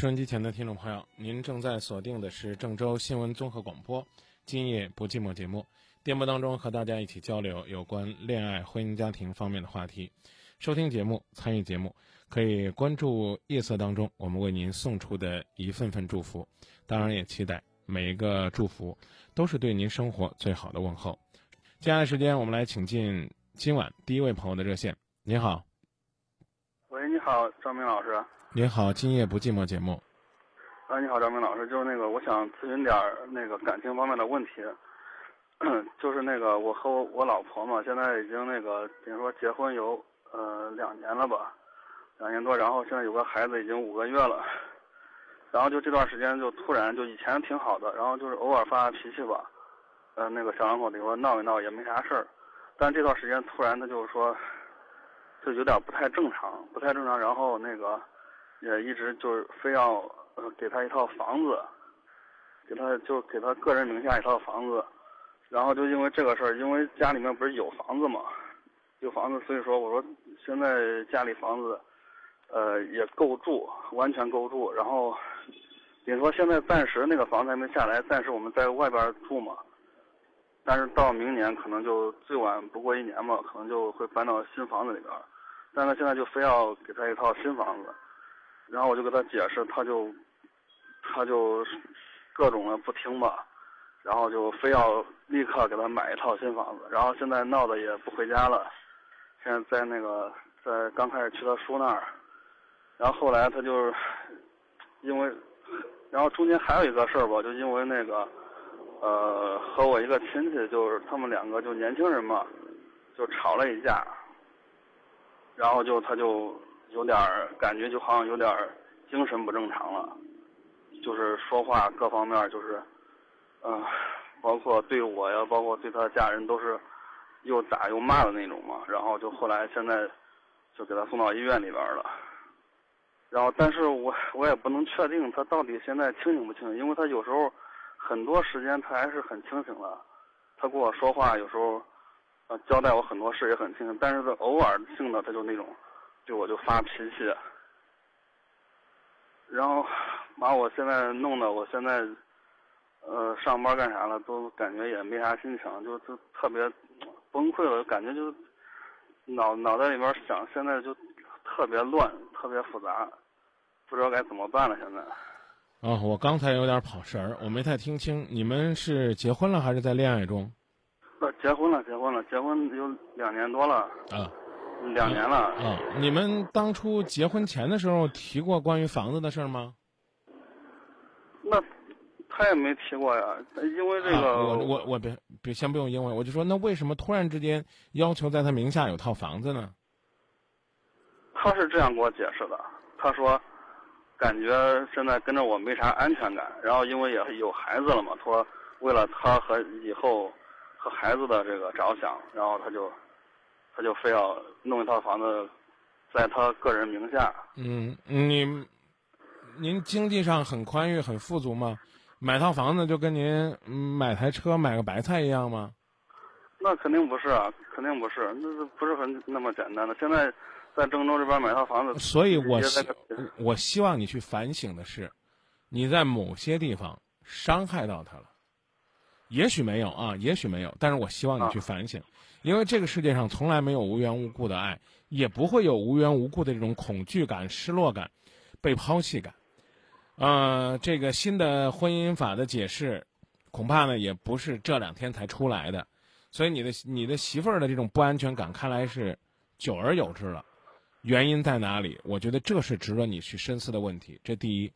收音机前的听众朋友，您正在锁定的是郑州新闻综合广播《今夜不寂寞》节目，电波当中和大家一起交流有关恋爱、婚姻、家庭方面的话题。收听节目、参与节目，可以关注夜色当中我们为您送出的一份份祝福。当然，也期待每一个祝福都是对您生活最好的问候。接下来时间，我们来请进今晚第一位朋友的热线。您好，喂，你好，张明老师。您好，《今夜不寂寞》节目。啊，你好，张明老师，就是那个，我想咨询点儿那个感情方面的问题，就是那个我和我我老婆嘛，现在已经那个，比如说结婚有呃两年了吧，两年多，然后现在有个孩子已经五个月了，然后就这段时间就突然就以前挺好的，然后就是偶尔发发脾气吧，呃那个小两口比如说闹一闹也没啥事儿，但这段时间突然他就是说，就有点不太正常，不太正常，然后那个。也一直就是非要呃给他一套房子，给他就给他个人名下一套房子，然后就因为这个事儿，因为家里面不是有房子嘛，有房子，所以说我说现在家里房子，呃也够住，完全够住。然后，你说现在暂时那个房子还没下来，暂时我们在外边住嘛，但是到明年可能就最晚不过一年嘛，可能就会搬到新房子里边，但他现在就非要给他一套新房子。然后我就跟他解释，他就，他就各种的不听吧，然后就非要立刻给他买一套新房子，然后现在闹得也不回家了，现在在那个在刚开始去他叔那儿，然后后来他就因为，然后中间还有一个事儿吧，就因为那个，呃，和我一个亲戚，就是他们两个就年轻人嘛，就吵了一架，然后就他就。有点感觉就好像有点精神不正常了，就是说话各方面就是，嗯、包括对我呀，包括对他的家人都是又打又骂的那种嘛。然后就后来现在就给他送到医院里边了。然后，但是我我也不能确定他到底现在清醒不清醒，因为他有时候很多时间他还是很清醒的，他跟我说话有时候呃交代我很多事也很清醒，但是他偶尔性的他就那种。就我就发脾气，然后把我现在弄得我现在，呃，上班干啥了都感觉也没啥心情，就就特别崩溃了，感觉就脑脑袋里边想，现在就特别乱，特别复杂，不知道该怎么办了。现在。啊、哦，我刚才有点跑神儿，我没太听清，你们是结婚了还是在恋爱中？呃，结婚了，结婚了，结婚有两年多了。啊。两年了啊！你们当初结婚前的时候提过关于房子的事吗？那他也没提过呀，因为这个、啊、我我我别别先不用因为，我就说那为什么突然之间要求在他名下有套房子呢？他是这样给我解释的，他说感觉现在跟着我没啥安全感，然后因为也有孩子了嘛，说为了他和以后和孩子的这个着想，然后他就。他就非要弄一套房子，在他个人名下。嗯，你您经济上很宽裕、很富足吗？买套房子就跟您买台车、买个白菜一样吗？那肯定不是啊，肯定不是，那是不是很那么简单的？现在在郑州这边买套房子，所以我希我希望你去反省的是，你在某些地方伤害到他了。也许没有啊，也许没有，但是我希望你去反省，因为这个世界上从来没有无缘无故的爱，也不会有无缘无故的这种恐惧感、失落感、被抛弃感。呃，这个新的婚姻法的解释，恐怕呢也不是这两天才出来的，所以你的你的媳妇儿的这种不安全感，看来是久而有之了。原因在哪里？我觉得这是值得你去深思的问题。这第一，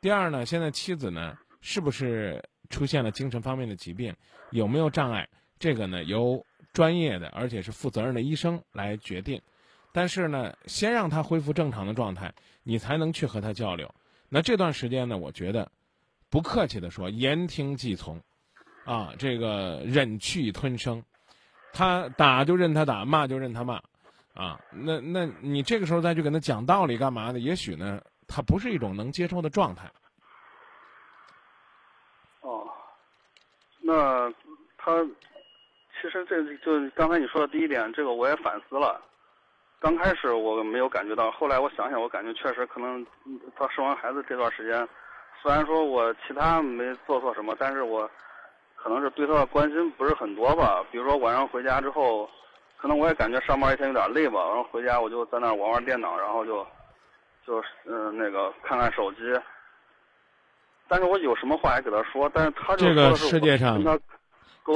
第二呢？现在妻子呢，是不是出现了精神方面的疾病？有没有障碍？这个呢，由专业的而且是负责任的医生来决定。但是呢，先让他恢复正常的状态，你才能去和他交流。那这段时间呢，我觉得，不客气的说，言听计从，啊，这个忍气吞声，他打就任他打，骂就任他骂。啊，那那你这个时候再去跟他讲道理干嘛呢？也许呢，他不是一种能接受的状态。哦，那他其实这就刚才你说的第一点，这个我也反思了。刚开始我没有感觉到，后来我想想，我感觉确实可能他生完孩子这段时间，虽然说我其他没做错什么，但是我可能是对他的关心不是很多吧。比如说晚上回家之后。可能我也感觉上班一天有点累吧，然后回家我就在那玩玩电脑，然后就，就嗯那个看看手机。但是我有什么话也给他说，但是他就这个世界上，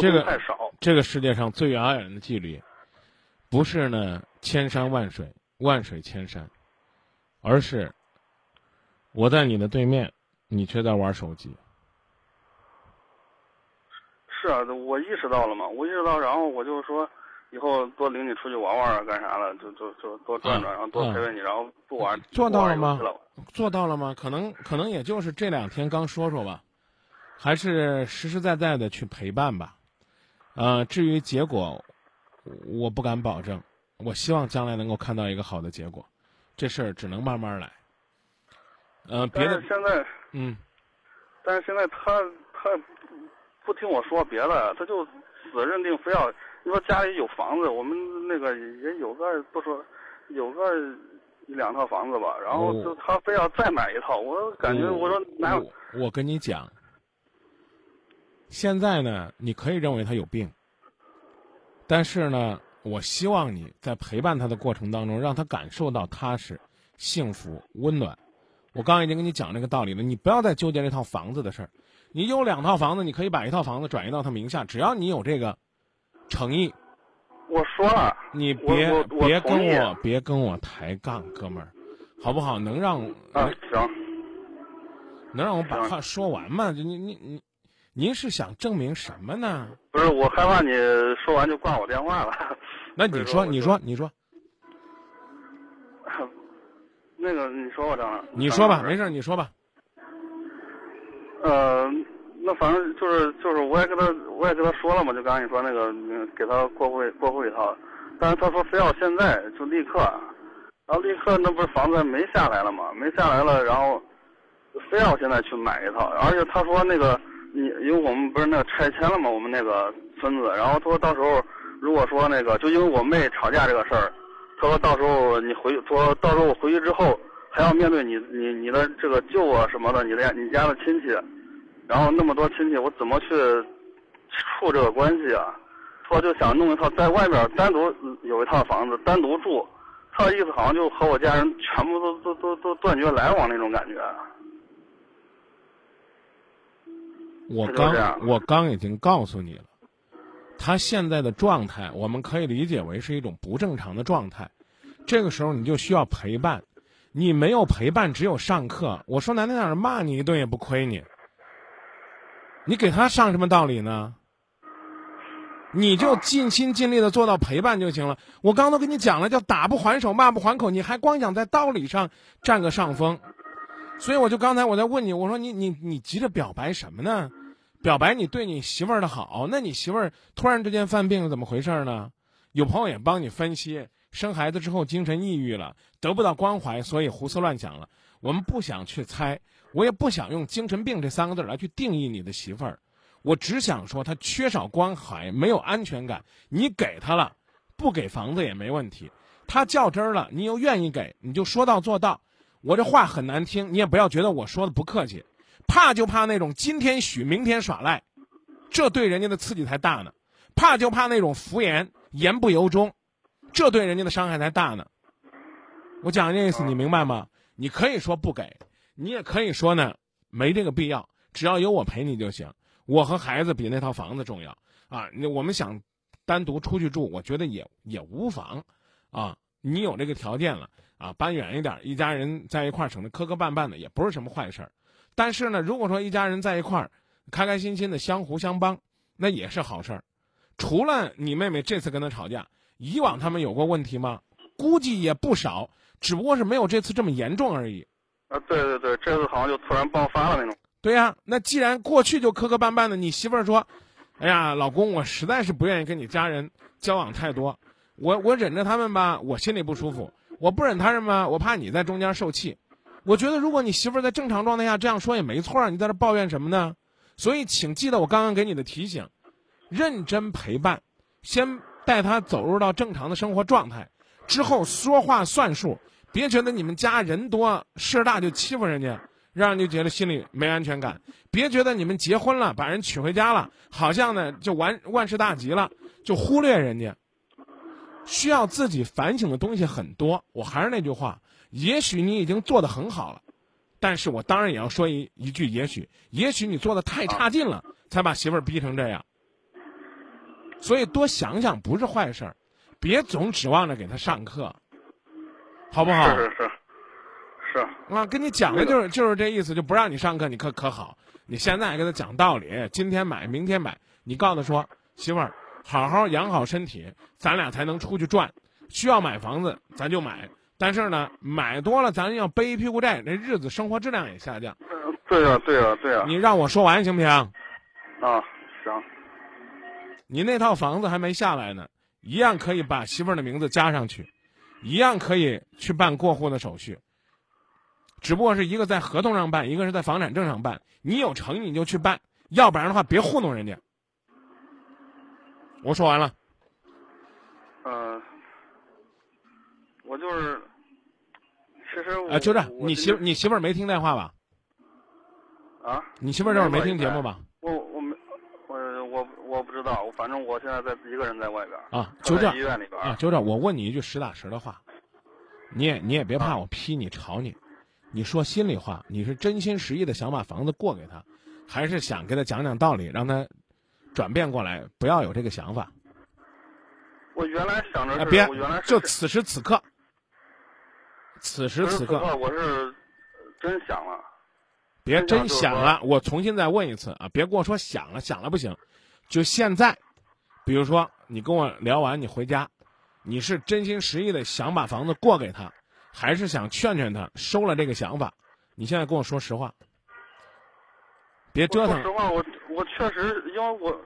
这个太少。这个世界上最遥远的距离，不是呢千山万水，万水千山，而是我在你的对面，你却在玩手机。是啊，我意识到了嘛，我意识到，然后我就说。以后多领你出去玩玩啊，干啥了？就就就多转转，然后多陪陪你，然后不玩做到了吗？做到了吗？可能可能也就是这两天刚说说吧，还是实实在在的去陪伴吧。呃，至于结果，我不敢保证。我希望将来能够看到一个好的结果，这事儿只能慢慢来。呃，别的现在嗯，但是现在他他不听我说别的，他就死认定非要。你说家里有房子，我们那个也有个不说，有个一两套房子吧。然后就他非要再买一套，我感觉我说哪有？我跟你讲，现在呢，你可以认为他有病，但是呢，我希望你在陪伴他的过程当中，让他感受到踏实、幸福、温暖。我刚刚已经跟你讲这个道理了，你不要再纠结这套房子的事儿。你有两套房子，你可以把一套房子转移到他名下，只要你有这个。诚意，我说了，你别别跟我别跟我抬杠，哥们儿，好不好？能让啊行，能让我把话说完吗？你你你，您是想证明什么呢？不是，我害怕你说完就挂我电话了。那你说，你说，你说，那个你说吧，张老你说吧，没事，你说吧。呃。那反正就是就是，我也跟他我也跟他说了嘛，就刚才你说那个，给他过户过户一套，但是他说非要现在就立刻，然后立刻那不是房子没下来了嘛，没下来了，然后非要现在去买一套，而且他说那个你因为我们不是那个拆迁了嘛，我们那个村子，然后他说到时候如果说那个就因为我妹吵架这个事儿，他说到时候你回说到时候我回去之后还要面对你你你的这个舅啊什么的，你的你家的亲戚。然后那么多亲戚，我怎么去处这个关系啊？说就想弄一套在外面单独有一套房子单独住，他的意思好像就和我家人全部都都都都断绝来往那种感觉。我刚我刚已经告诉你了，他现在的状态我们可以理解为是一种不正常的状态，这个时候你就需要陪伴，你没有陪伴，只有上课。我说难听点骂你一顿也不亏你。你给他上什么道理呢？你就尽心尽力的做到陪伴就行了。我刚都跟你讲了，叫打不还手，骂不还口，你还光想在道理上占个上风。所以我就刚才我在问你，我说你你你急着表白什么呢？表白你对你媳妇儿的好，那你媳妇儿突然之间犯病，怎么回事呢？有朋友也帮你分析，生孩子之后精神抑郁了，得不到关怀，所以胡思乱想了。我们不想去猜。我也不想用精神病这三个字来去定义你的媳妇儿，我只想说她缺少关怀，没有安全感。你给她了，不给房子也没问题。她较真儿了，你又愿意给，你就说到做到。我这话很难听，你也不要觉得我说的不客气。怕就怕那种今天许明天耍赖。这对人家的刺激才大呢。怕就怕那种敷衍、言不由衷，这对人家的伤害才大呢。我讲这意思，你明白吗？你可以说不给，你也可以说呢，没这个必要，只要有我陪你就行。我和孩子比那套房子重要啊！我们想单独出去住，我觉得也也无妨啊。你有这个条件了啊，搬远一点，一家人在一块儿，省得磕磕绊绊的，也不是什么坏事儿。但是呢，如果说一家人在一块儿，开开心心的相互相帮，那也是好事儿。除了你妹妹这次跟他吵架，以往他们有过问题吗？估计也不少，只不过是没有这次这么严重而已。啊，对对对，这次好像就突然爆发了那种。对呀，那既然过去就磕磕绊绊的，你媳妇儿说：“哎呀，老公，我实在是不愿意跟你家人交往太多，我我忍着他们吧，我心里不舒服；我不忍他们吧，我怕你在中间受气。”我觉得，如果你媳妇儿在正常状态下这样说也没错啊，你在这抱怨什么呢？所以，请记得我刚刚给你的提醒。认真陪伴，先带她走入到正常的生活状态，之后说话算数。别觉得你们家人多事大就欺负人家，让人就觉得心里没安全感。别觉得你们结婚了，把人娶回家了，好像呢就完万事大吉了，就忽略人家。需要自己反省的东西很多。我还是那句话，也许你已经做得很好了，但是我当然也要说一一句，也许，也许你做的太差劲了，才把媳妇儿逼成这样。所以多想想不是坏事儿，别总指望着给他上课，好不好？是是是，是啊，跟你讲的就是就是这意思，就不让你上课，你可可好？你现在给他讲道理，今天买明天买，你告诉他说，媳妇儿，好好养好身体，咱俩才能出去转。需要买房子，咱就买，但是呢，买多了咱要背一屁股债，那日子生活质量也下降。嗯，对呀对呀对呀。你让我说完行不行？啊，行。你那套房子还没下来呢，一样可以把媳妇儿的名字加上去，一样可以去办过户的手续。只不过是一个在合同上办，一个是在房产证上办。你有诚意你就去办，要不然的话别糊弄人家。我说完了。嗯，我就是，其实啊，就这，你媳你媳妇儿没听电话吧？啊？你媳妇儿这会儿没听节目吧？我我没我我我不知道，反正我现在在一个人在外边啊，就这医院里边啊，就这。我问你一句实打实的话，你也你也别怕我批你吵你，你说心里话，你是真心实意的想把房子过给他，还是想给他讲讲道理，让他转变过来，不要有这个想法？我原来想着是，别我原来就此时此刻，此时此刻，我是真想了。别真想了，我重新再问一次啊！别跟我说想了，想了不行，就现在，比如说你跟我聊完，你回家，你是真心实意的想把房子过给他，还是想劝劝他收了这个想法？你现在跟我说实话，别折腾。说实话，我我确实因为我。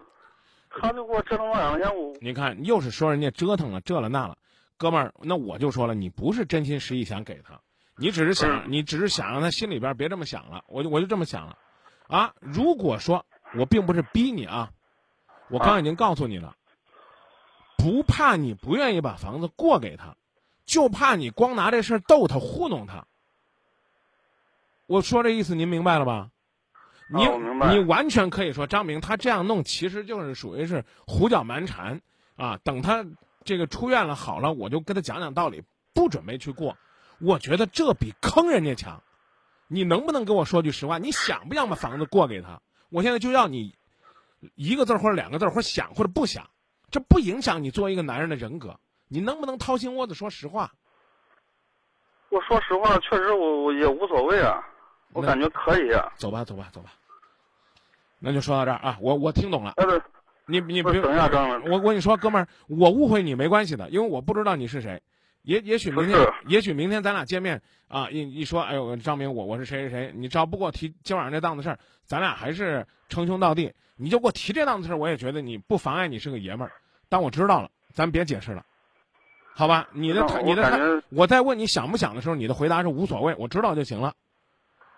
他就给我折腾了两天，我你看又是说人家折腾了这了那了，哥们儿，那我就说了，你不是真心实意想给他，你只是想，你只是想让他心里边别这么想了，我就我就这么想了，啊，如果说我并不是逼你啊，我刚已经告诉你了，不怕你不愿意把房子过给他，就怕你光拿这事儿逗他糊弄他。我说这意思您明白了吧？你你完全可以说张明他这样弄其实就是属于是胡搅蛮缠，啊，等他这个出院了好了，我就跟他讲讲道理，不准备去过，我觉得这比坑人家强。你能不能跟我说句实话？你想不想把房子过给他？我现在就要你一个字或者两个字，或者想或者不想，这不影响你作为一个男人的人格。你能不能掏心窝子说实话？我说实话，确实我我也无所谓啊。我感觉可以。啊走吧，走吧，走吧。那就说到这儿啊，我我听懂了。你你别等一下，张我我跟你说，哥们儿，我误会你没关系的，因为我不知道你是谁。也也许明天，也许明天咱俩见面啊，一一说，哎呦，张明，我我是谁谁谁，你只要不给我提今晚上这档子事儿，咱俩还是称兄道弟。你就给我提这档子事儿，我也觉得你不妨碍你是个爷们儿。但我知道了，咱别解释了，好吧？你的你的，我在问你想不想的时候，你的回答是无所谓，我知道就行了。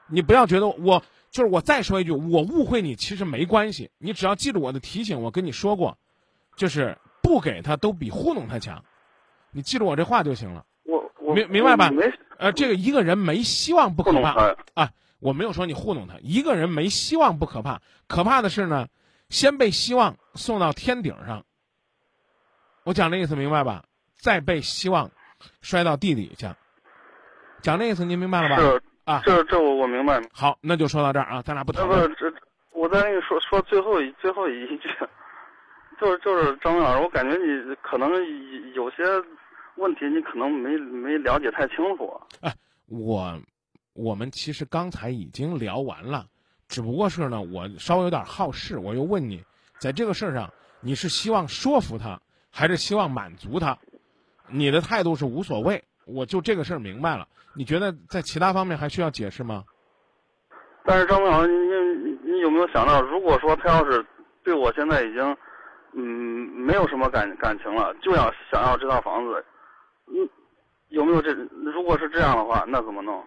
你不要觉得我就是我再说一句，我误会你其实没关系，你只要记住我的提醒，我跟你说过，就是不给他都比糊弄他强，你记住我这话就行了。我我明明白吧？呃，这个一个人没希望不可怕啊，我没有说你糊弄他，一个人没希望不可怕，可怕的是呢，先被希望送到天顶上。我讲这意思明白吧？再被希望摔到地底下。讲这意思您明白了吧？是啊，这这我我明白。好，那就说到这儿啊，咱俩不谈不讨论。是这，我再跟你说说最后一最后一句，就是就是张明老师，我感觉你可能有些问题你可能没没了解太清楚。哎我我们其实刚才已经聊完了，只不过是呢，我稍微有点好事，我又问你，在这个事儿上，你是希望说服他，还是希望满足他？你的态度是无所谓，我就这个事儿明白了。你觉得在其他方面还需要解释吗？但是张明老师，你你你有没有想到，如果说他要是对我现在已经嗯没有什么感感情了，就要想要这套房子，嗯，有没有这？如果是这样的话，那怎么弄？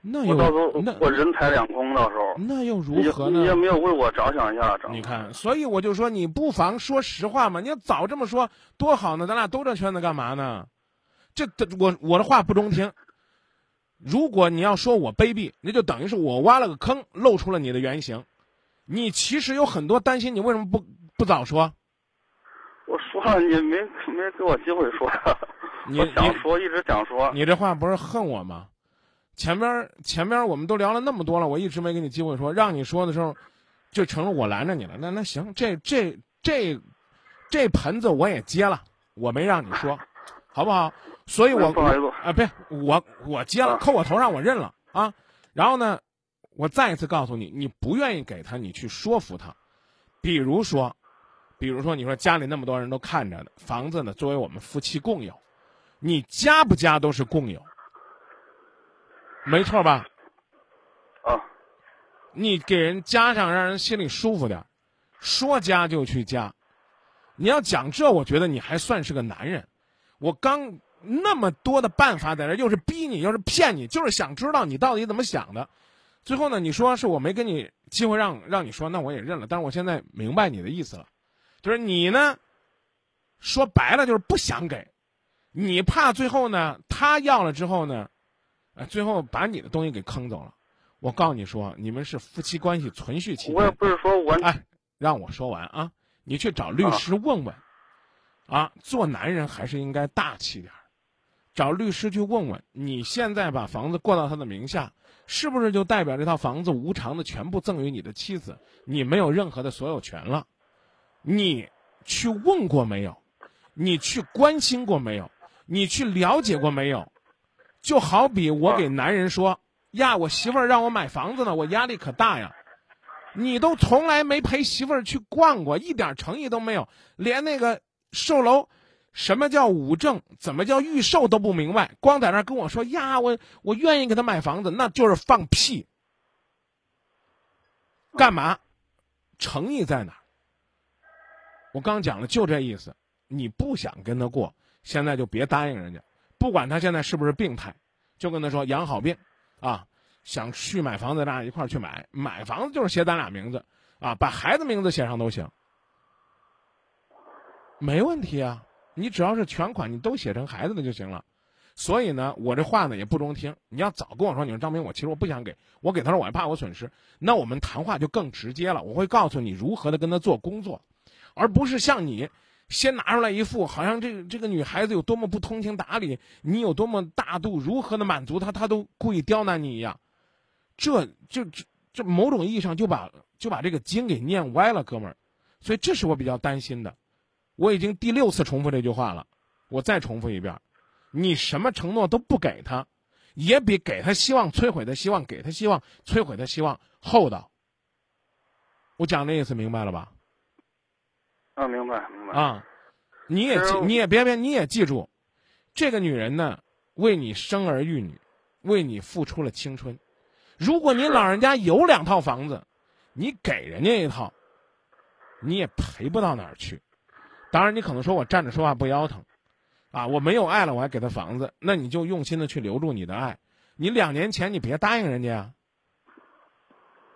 那又我到时候那我人财两空，到时候那又如何呢？你也没有为我着想一下，张。你看，所以我就说，你不妨说实话嘛。你要早这么说多好呢，咱俩兜这圈子干嘛呢？这这我我的话不中听。如果你要说我卑鄙，那就等于是我挖了个坑，露出了你的原形。你其实有很多担心，你为什么不不早说？我说了，你没没给我机会说。你我想你说，一直想说。你这话不是恨我吗？前边前边我们都聊了那么多了，我一直没给你机会说，让你说的时候，就成了我拦着你了。那那行，这这这这盆子我也接了，我没让你说，好不好？所以我嗯不好意思啊，别我我接了，啊扣我头上我认了啊。然后呢，我再一次告诉你，你不愿意给他，你去说服他。比如说，比如说你说家里那么多人都看着呢，房子呢作为我们夫妻共有，你加不加都是共有。没错吧？啊，你给人加上，让人心里舒服点儿，说加就去加。你要讲这，我觉得你还算是个男人。我刚那么多的办法在这儿，又是逼你，又是骗你，就是想知道你到底怎么想的。最后呢，你说是我没给你机会让让你说，那我也认了。但是我现在明白你的意思了，就是你呢，说白了就是不想给，你怕最后呢他要了之后呢，呃，最后把你的东西给坑走了。我告诉你说，你们是夫妻关系存续期间，我也不是说我。哎，让我说完啊！你去找律师问问，啊，做男人还是应该大气点儿，找律师去问问，你现在把房子过到他的名下，是不是就代表这套房子无偿的全部赠与你的妻子，你没有任何的所有权了？你去问过没有？你去关心过没有？你去了解过没有？就好比我给男人说呀，我媳妇儿让我买房子呢，我压力可大呀。你都从来没陪媳妇儿去逛过，一点诚意都没有，连那个售楼，什么叫五证，怎么叫预售都不明白，光在那儿跟我说呀，我我愿意给他买房子，那就是放屁。干嘛？诚意在哪儿？我刚讲了，就这意思。你不想跟他过，现在就别答应人家，不管他现在是不是病态，就跟他说养好病，啊。想去买房子，咱俩一块儿去买。买房子就是写咱俩名字，啊，把孩子名字写上都行，没问题啊。你只要是全款，你都写成孩子的就行了。所以呢，我这话呢也不中听。你要早跟我说，你说张明，我其实我不想给，我给他说我还怕我损失，那我们谈话就更直接了。我会告诉你如何的跟他做工作，而不是像你先拿出来一副好像这个这个女孩子有多么不通情达理，你有多么大度，如何的满足她，她都故意刁难你一样。这就这这某种意义上就把就把这个经给念歪了，哥们儿，所以这是我比较担心的。我已经第六次重复这句话了，我再重复一遍：你什么承诺都不给他，也比给他希望摧毁他希望，给他希望摧毁他希望厚道。我讲的意思明白了吧？啊，明白明白。啊，你也记，你也别别，你也记住，这个女人呢，为你生儿育女，为你付出了青春。如果你老人家有两套房子，你给人家一套，你也赔不到哪儿去。当然，你可能说我站着说话不腰疼，啊，我没有爱了，我还给他房子，那你就用心的去留住你的爱。你两年前你别答应人家呀。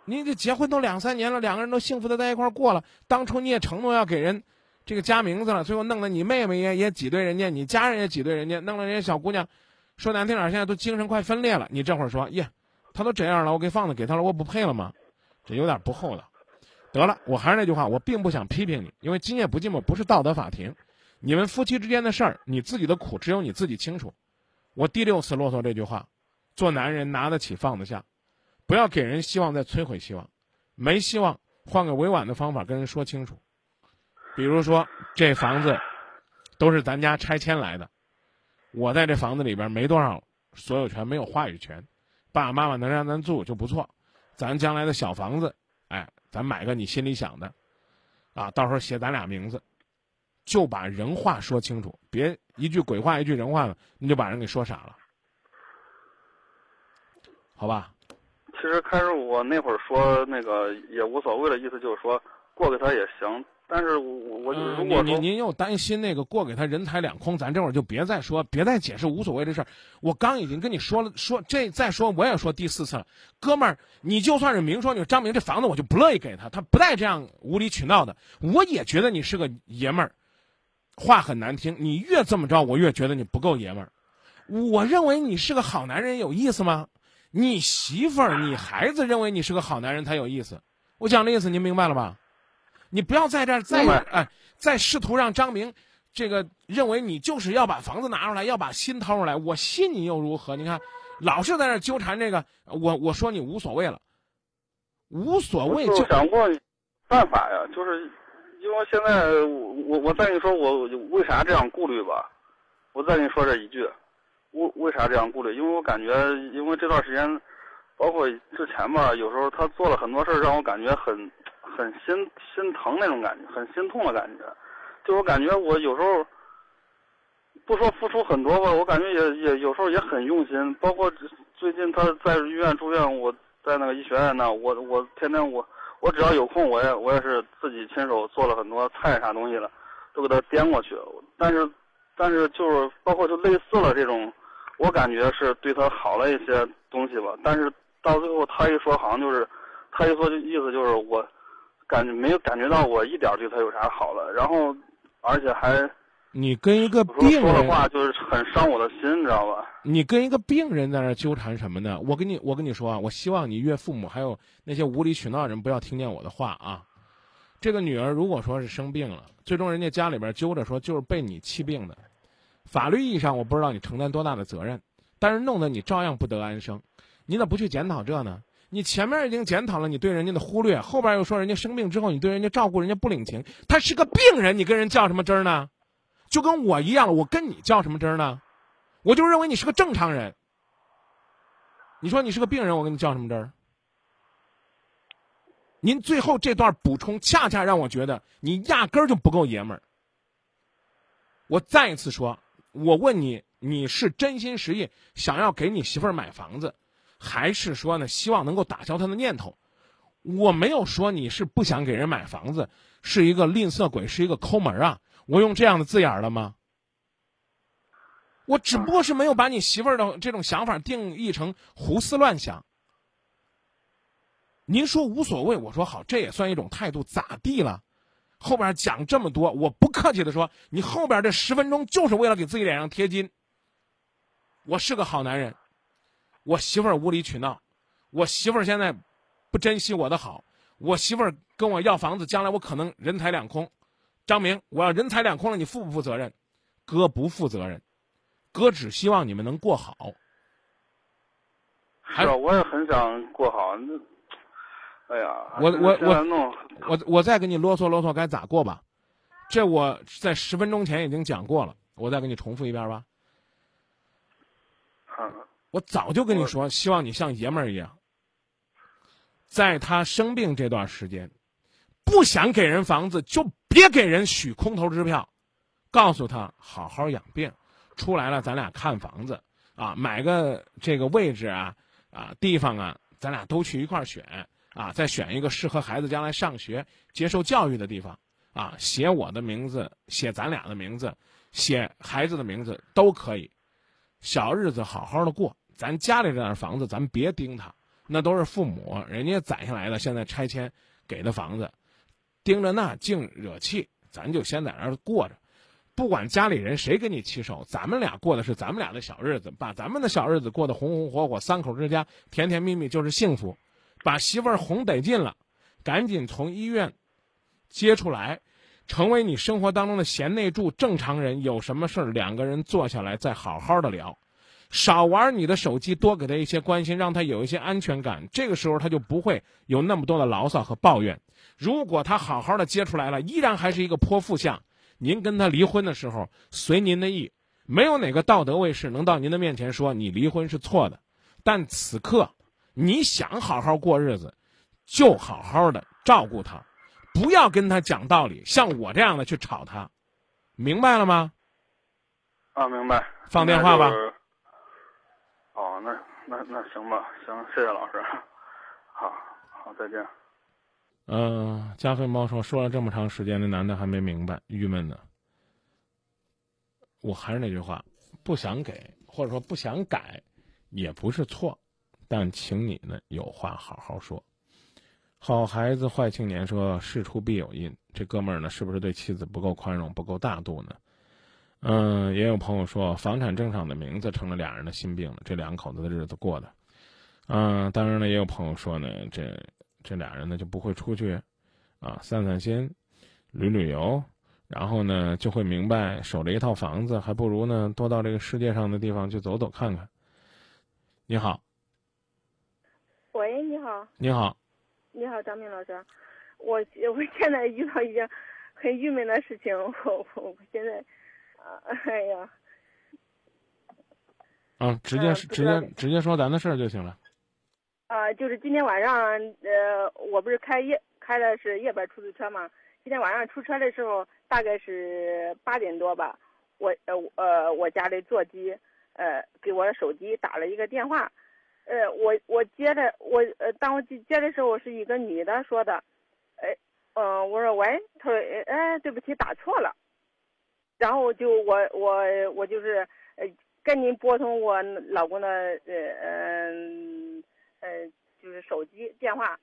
你这结婚都两三年了，两个人都幸福的在一块儿过了，当初你也承诺要给人这个加名字了，最后弄得你妹妹也也挤兑人家，你家人也挤兑人家，弄得人家小姑娘说难听点，现在都精神快分裂了。你这会儿说耶。他都这样了，我给房子给他了，我不配了吗？这有点不厚道。得了，我还是那句话，我并不想批评你，因为今夜不寂寞不是道德法庭，你们夫妻之间的事儿，你自己的苦只有你自己清楚。我第六次啰嗦这句话，做男人拿得起放得下，不要给人希望再摧毁希望，没希望换个委婉的方法跟人说清楚，比如说这房子都是咱家拆迁来的，我在这房子里边没多少所有权，没有话语权，爸爸妈妈能让咱住就不错，咱将来的小房子，哎。咱买个你心里想的，啊，到时候写咱俩名字，就把人话说清楚，别一句鬼话一句人话的，你就把人给说傻了，好吧？其实开始我那会儿说那个也无所谓的意思，就是说过给他也行。但是我我如果您您又担心那个过给他人财两空，咱这会儿就别再说，别再解释无所谓的事儿。我刚已经跟你说了，说这再说我也说第四次了，哥们儿，你就算是明说你张明这房子我就不乐意给他，他不带这样无理取闹的，我也觉得你是个爷们儿。话很难听，你越这么着，我越觉得你不够爷们儿。我认为你是个好男人，有意思吗？你媳妇儿、你孩子认为你是个好男人才有意思。我讲的意思您明白了吧？你不要在这儿再哎，再试图让张明，这个认为你就是要把房子拿出来，要把心掏出来。我信你又如何？你看，老是在那纠缠这个，我我说你无所谓了，无所谓就想过办法呀，就是因为现在我我再跟你说我为啥这样顾虑吧，我再跟你说这一句，为为啥这样顾虑？因为我感觉因为这段时间，包括之前吧，有时候他做了很多事儿，让我感觉很。很心心疼那种感觉，很心痛的感觉，就我感觉我有时候不说付出很多吧，我感觉也也有时候也很用心。包括最近他在医院住院，我在那个医学院呢，我我天天我我只要有空，我也我也是自己亲手做了很多菜啥东西的，都给他颠过去。但是但是就是包括就类似了这种，我感觉是对他好了一些东西吧。但是到最后他一说，好像就是他一说就意思就是我。感觉没有感觉到我一点对他有啥好的，然后，而且还，你跟一个病人说的话就是很伤我的心，你知道吧？你跟一个病人在那纠缠什么呢？我跟你我跟你说啊，我希望你岳父母还有那些无理取闹的人不要听见我的话啊。这个女儿如果说是生病了，最终人家家里边揪着说就是被你气病的，法律意义上我不知道你承担多大的责任，但是弄得你照样不得安生，你咋不去检讨这呢？你前面已经检讨了你对人家的忽略，后边又说人家生病之后你对人家照顾人家不领情，他是个病人，你跟人较什么真儿呢？就跟我一样，我跟你较什么真儿呢？我就认为你是个正常人。你说你是个病人，我跟你较什么真儿？您最后这段补充，恰恰让我觉得你压根儿就不够爷们儿。我再一次说，我问你，你是真心实意想要给你媳妇儿买房子？还是说呢，希望能够打消他的念头。我没有说你是不想给人买房子，是一个吝啬鬼，是一个抠门啊。我用这样的字眼了吗？我只不过是没有把你媳妇儿的这种想法定义成胡思乱想。您说无所谓，我说好，这也算一种态度，咋地了？后边讲这么多，我不客气的说，你后边这十分钟就是为了给自己脸上贴金。我是个好男人。我媳妇儿无理取闹，我媳妇儿现在不珍惜我的好，我媳妇儿跟我要房子，将来我可能人财两空。张明，我要人财两空了，你负不负责任？哥不负责任，哥只希望你们能过好。是啊，我也很想过好。那，哎呀，我我我我我再给你啰嗦啰嗦该咋过吧？这我在十分钟前已经讲过了，我再给你重复一遍吧。我早就跟你说，希望你像爷们儿一样，在他生病这段时间，不想给人房子就别给人许空头支票，告诉他好好养病，出来了咱俩看房子啊，买个这个位置啊啊地方啊，咱俩都去一块儿选啊，再选一个适合孩子将来上学接受教育的地方啊，写我的名字，写咱俩的名字，写孩子的名字都可以，小日子好好的过。咱家里这点房子，咱别盯它，那都是父母人家攒下来的，现在拆迁给的房子，盯着那净惹气。咱就先在那儿过着，不管家里人谁给你起手，咱们俩过的是咱们俩的小日子，把咱们的小日子过得红红火火，三口之家甜甜蜜蜜就是幸福。把媳妇儿哄得劲了，赶紧从医院接出来，成为你生活当中的贤内助。正常人有什么事儿，两个人坐下来再好好的聊，少玩你的手机，多给他一些关心，让他有一些安全感。这个时候他就不会有那么多的牢骚和抱怨。如果他好好的接出来了，依然还是一个泼妇相，您跟他离婚的时候随您的意，没有哪个道德卫士能到您的面前说你离婚是错的。但此刻，你想好好过日子，就好好的照顾他，不要跟他讲道理，像我这样的去吵他，明白了吗？啊，明白。放电话吧。哦，那那那行吧，行，谢谢老师。好，好，再见。嗯，加菲猫说说了这么长时间，那男的还没明白，郁闷呢。我还是那句话，不想给，或者说不想改。也不是错，但请你呢有话好好说。好孩子坏青年说事出必有因，这哥们儿呢是不是对妻子不够宽容、不够大度呢？嗯，也有朋友说房产证上的名字成了俩人的心病了，这两口子的日子过的。嗯，当然了，也有朋友说呢，这这俩人呢就不会出去啊散散心、旅旅游，然后呢就会明白守着一套房子还不如呢多到这个世界上的地方去走走看看。你好，喂，你好，你好，你好，张明老师，我我现在遇到一件很郁闷的事情，我我我现在，啊，哎呀，嗯，直接直接直接说咱的事儿就行了。啊，就是今天晚上，呃，我不是开夜开的是夜班出租车嘛，今天晚上出车的时候大概是八点多吧，我呃呃我家里座机。呃，给我的手机打了一个电话，呃，我我接的我呃，当我接接的时候是一个女的说的，哎，嗯，我说喂，她说哎，对不起，打错了，然后就我我我就是呃，跟您拨通我老公的呃嗯呃就是手机电话，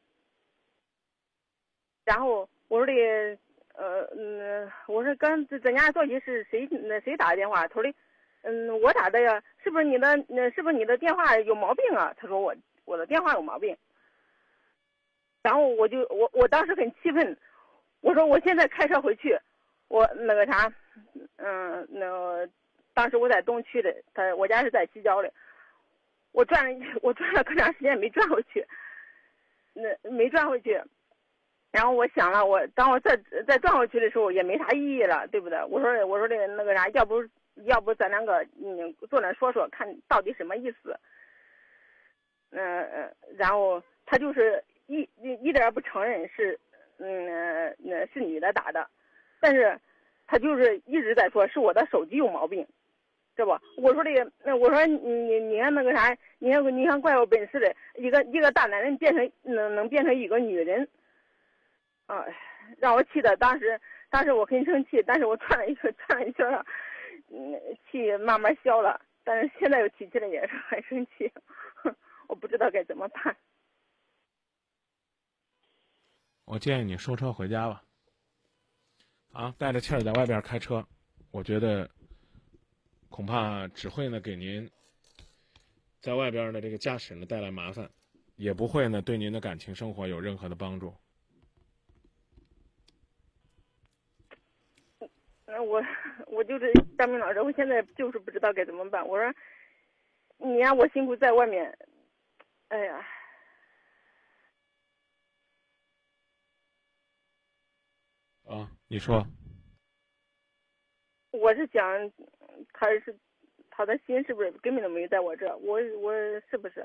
然后我说的呃嗯，我说刚咱家座机是谁那谁打的电话？他说的。嗯，我打的呀，是不是你的？那是不是你的电话有毛病啊？他说我我的电话有毛病。然后我就我我当时很气愤，我说我现在开车回去，我那个啥，嗯，那当时我在东区的，他我家是在西郊的，我转了我转了可长时间没转回去，那没转回去。然后我想了，我当我再再转回去的时候也没啥意义了，对不对？我说我说的那个啥，要不。要不咱两个嗯坐那说说，看到底什么意思？嗯嗯，然后他就是一一一点不承认是嗯那是女的打的，但是他就是一直在说是我的手机有毛病，这不？我说的那我说你你看那个啥，你看你看怪有本事的，一个一个大男人变成能能变成一个女人，啊，让我气的当时当时我很生气，但是我转了一圈转了一圈。嗯，气慢慢消了，但是现在又提起来也是很生气，我不知道该怎么办。我建议你收车回家吧。啊，带着气儿在外边开车，我觉得恐怕只会呢给您在外边的这个驾驶呢带来麻烦，也不会呢对您的感情生活有任何的帮助。那我我就是大明老师，我现在就是不知道该怎么办。我说，你让我辛苦在外面，哎呀。啊，你说。我是想，他是他的心是不是根本都没有在我这？我我是不是？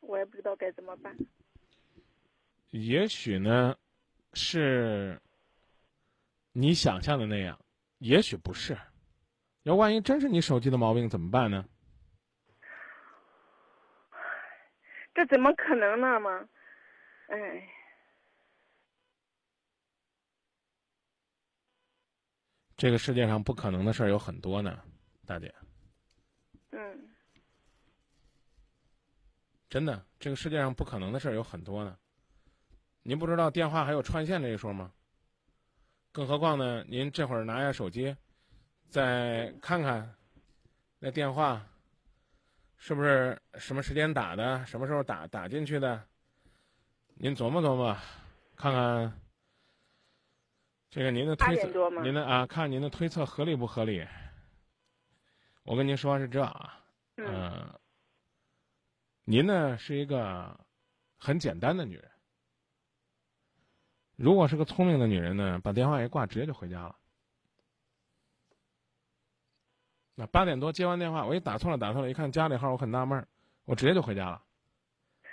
我也不知道该怎么办。也许呢，是。你想象的那样，也许不是。要万一真是你手机的毛病怎么办呢？这怎么可能呢吗？哎，这个世界上不可能的事儿有很多呢，大姐。嗯。真的，这个世界上不可能的事儿有很多呢。您不知道电话还有串线这一说吗？更何况呢？您这会儿拿下手机，再看看那电话，是不是什么时间打的？什么时候打打进去的？您琢磨琢磨，看看这个您的推测多吗，您的啊，看您的推测合理不合理？我跟您说是这啊，嗯呃，您呢是一个很简单的女人。如果是个聪明的女人呢，把电话一挂，直接就回家了。那八点多接完电话，我一打错了，打错了，一看家里号，我很纳闷儿，我直接就回家了。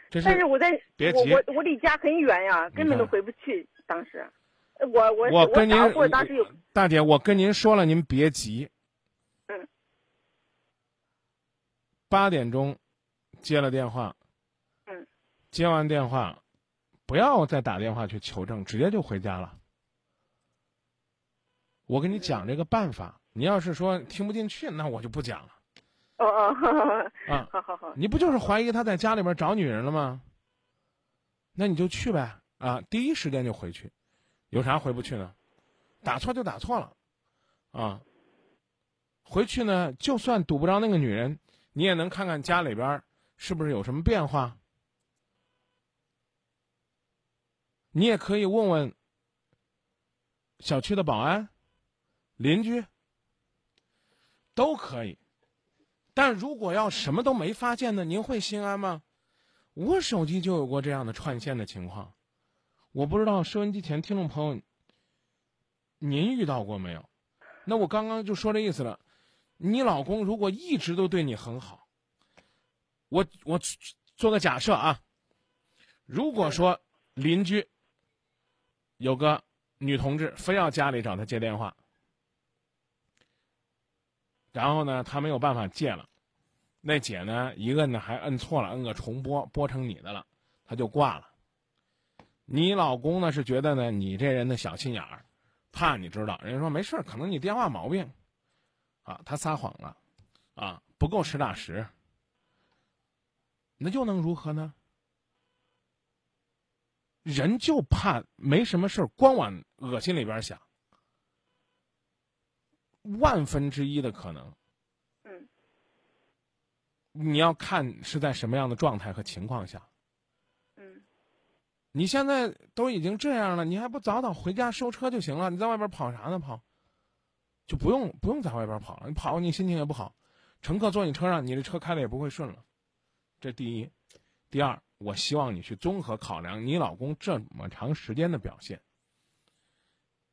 这是但是我在别急我我我离家很远呀，根本都回不去。当时，呃我我我跟您我，当时有大姐，我跟您说了，您别急。嗯。八点钟接了电话。嗯。接完电话，不要再打电话去求证，直接就回家了。我跟你讲这个办法，你要是说听不进去，那我就不讲了。哦哦，啊，好好好，你不就是怀疑他在家里边找女人了吗？那你就去呗，啊，第一时间就回去，有啥回不去呢？打错就打错了，啊，回去呢，就算堵不着那个女人，你也能看看家里边是不是有什么变化。你也可以问问小区的保安、邻居，都可以。但如果要什么都没发现呢，您会心安吗？我手机就有过这样的串线的情况，我不知道收音机前听众朋友，您遇到过没有？那我刚刚就说这意思了，你老公如果一直都对你很好，我我做个假设啊，如果说邻居有个女同志非要家里找他接电话。然后呢，他没有办法接了，那姐呢一摁呢还摁错了，摁个重播，播成你的了，他就挂了。你老公呢是觉得呢你这人的小心眼儿，怕你知道，人家说没事可能你电话毛病，啊，他撒谎了，啊，不够实打实，那又能如何呢？人就怕没什么事儿光往恶心里边想。万分之一的可能，嗯，你要看是在什么样的状态和情况下。你现在都已经这样了，你还不早早回家收车就行了？你在外边跑啥呢？跑，就不用不用在外边跑了。你跑你心情也不好，乘客坐你车上，你这车开的也不会顺了。这第一，第二，我希望你去综合考量你老公这么长时间的表现。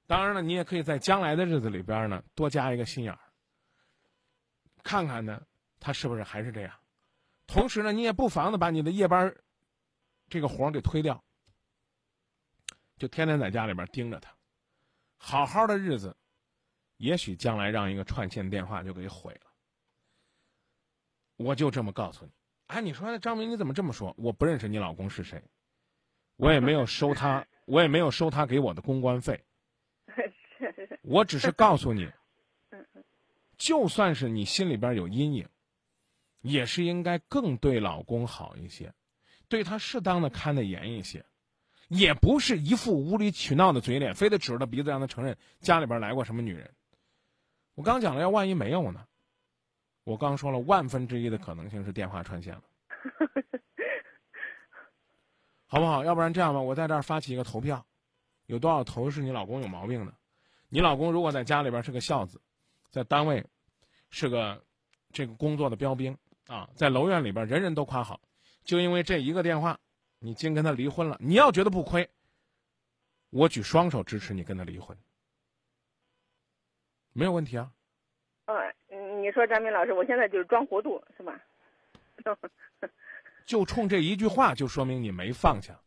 当然了，你也可以在将来的日子里边呢，多加一个心眼儿，看看呢，他是不是还是这样。同时呢，你也不妨的把你的夜班这个活儿给推掉，就天天在家里边盯着他，好好的日子，也许将来让一个串线电话就给毁了。我就这么告诉你。哎，你说张明你怎么这么说？我不认识你老公是谁，我也没有收他，我也没有收他给我的公关费。我只是告诉你，就算是你心里边有阴影，也是应该更对老公好一些，对他适当的看得严一些，也不是一副无理取闹的嘴脸，非得指着鼻子让他承认家里边来过什么女人。我刚讲了，要万一没有呢？我刚说了，万分之一的可能性是电话串线了，好不好？要不然这样吧，我在这儿发起一个投票，有多少头是你老公有毛病的？你老公如果在家里边是个孝子，在单位是个这个工作的标兵啊，在楼院里边人人都夸好，就因为这一个电话，你竟跟他离婚了。你要觉得不亏，我举双手支持你跟他离婚，没有问题啊。嗯，你说张明老师，我现在就是装糊涂是吧？就冲这一句话，就说明你没放下。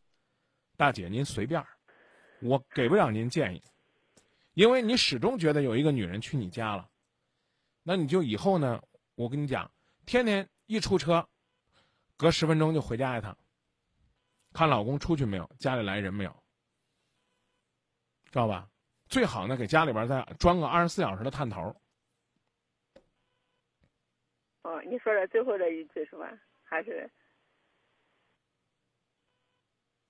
大姐，您随便我给不了您建议。因为你始终觉得有一个女人去你家了，那你就以后呢？我跟你讲，天天一出车，隔十分钟就回家一趟，看老公出去没有，家里来人没有，知道吧？最好呢，给家里边再装个二十四小时的探头。哦，你说的最后这一句是吧？还是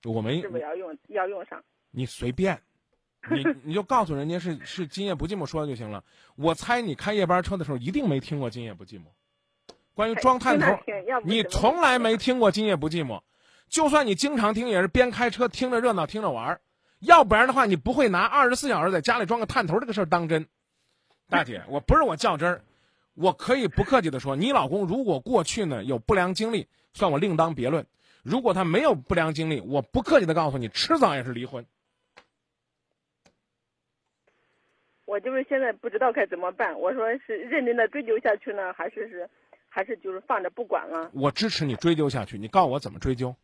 我们是不是要用要用上？你随便。你你就告诉人家是是今夜不寂寞说的就行了。我猜你开夜班车的时候一定没听过今夜不寂寞。关于装探头，你从来没听过今夜不寂寞。就算你经常听，也是边开车听着热闹，听着玩儿。要不然的话，你不会拿二十四小时在家里装个探头这个事儿当真。大姐，我不是我较真儿，我可以不客气的说，你老公如果过去呢有不良经历，算我另当别论；如果他没有不良经历，我不客气的告诉你，迟早也是离婚。我就是现在不知道该怎么办。我说是认真的追究下去呢，还是是，还是就是放着不管了？我支持你追究下去，你告诉我怎么追究？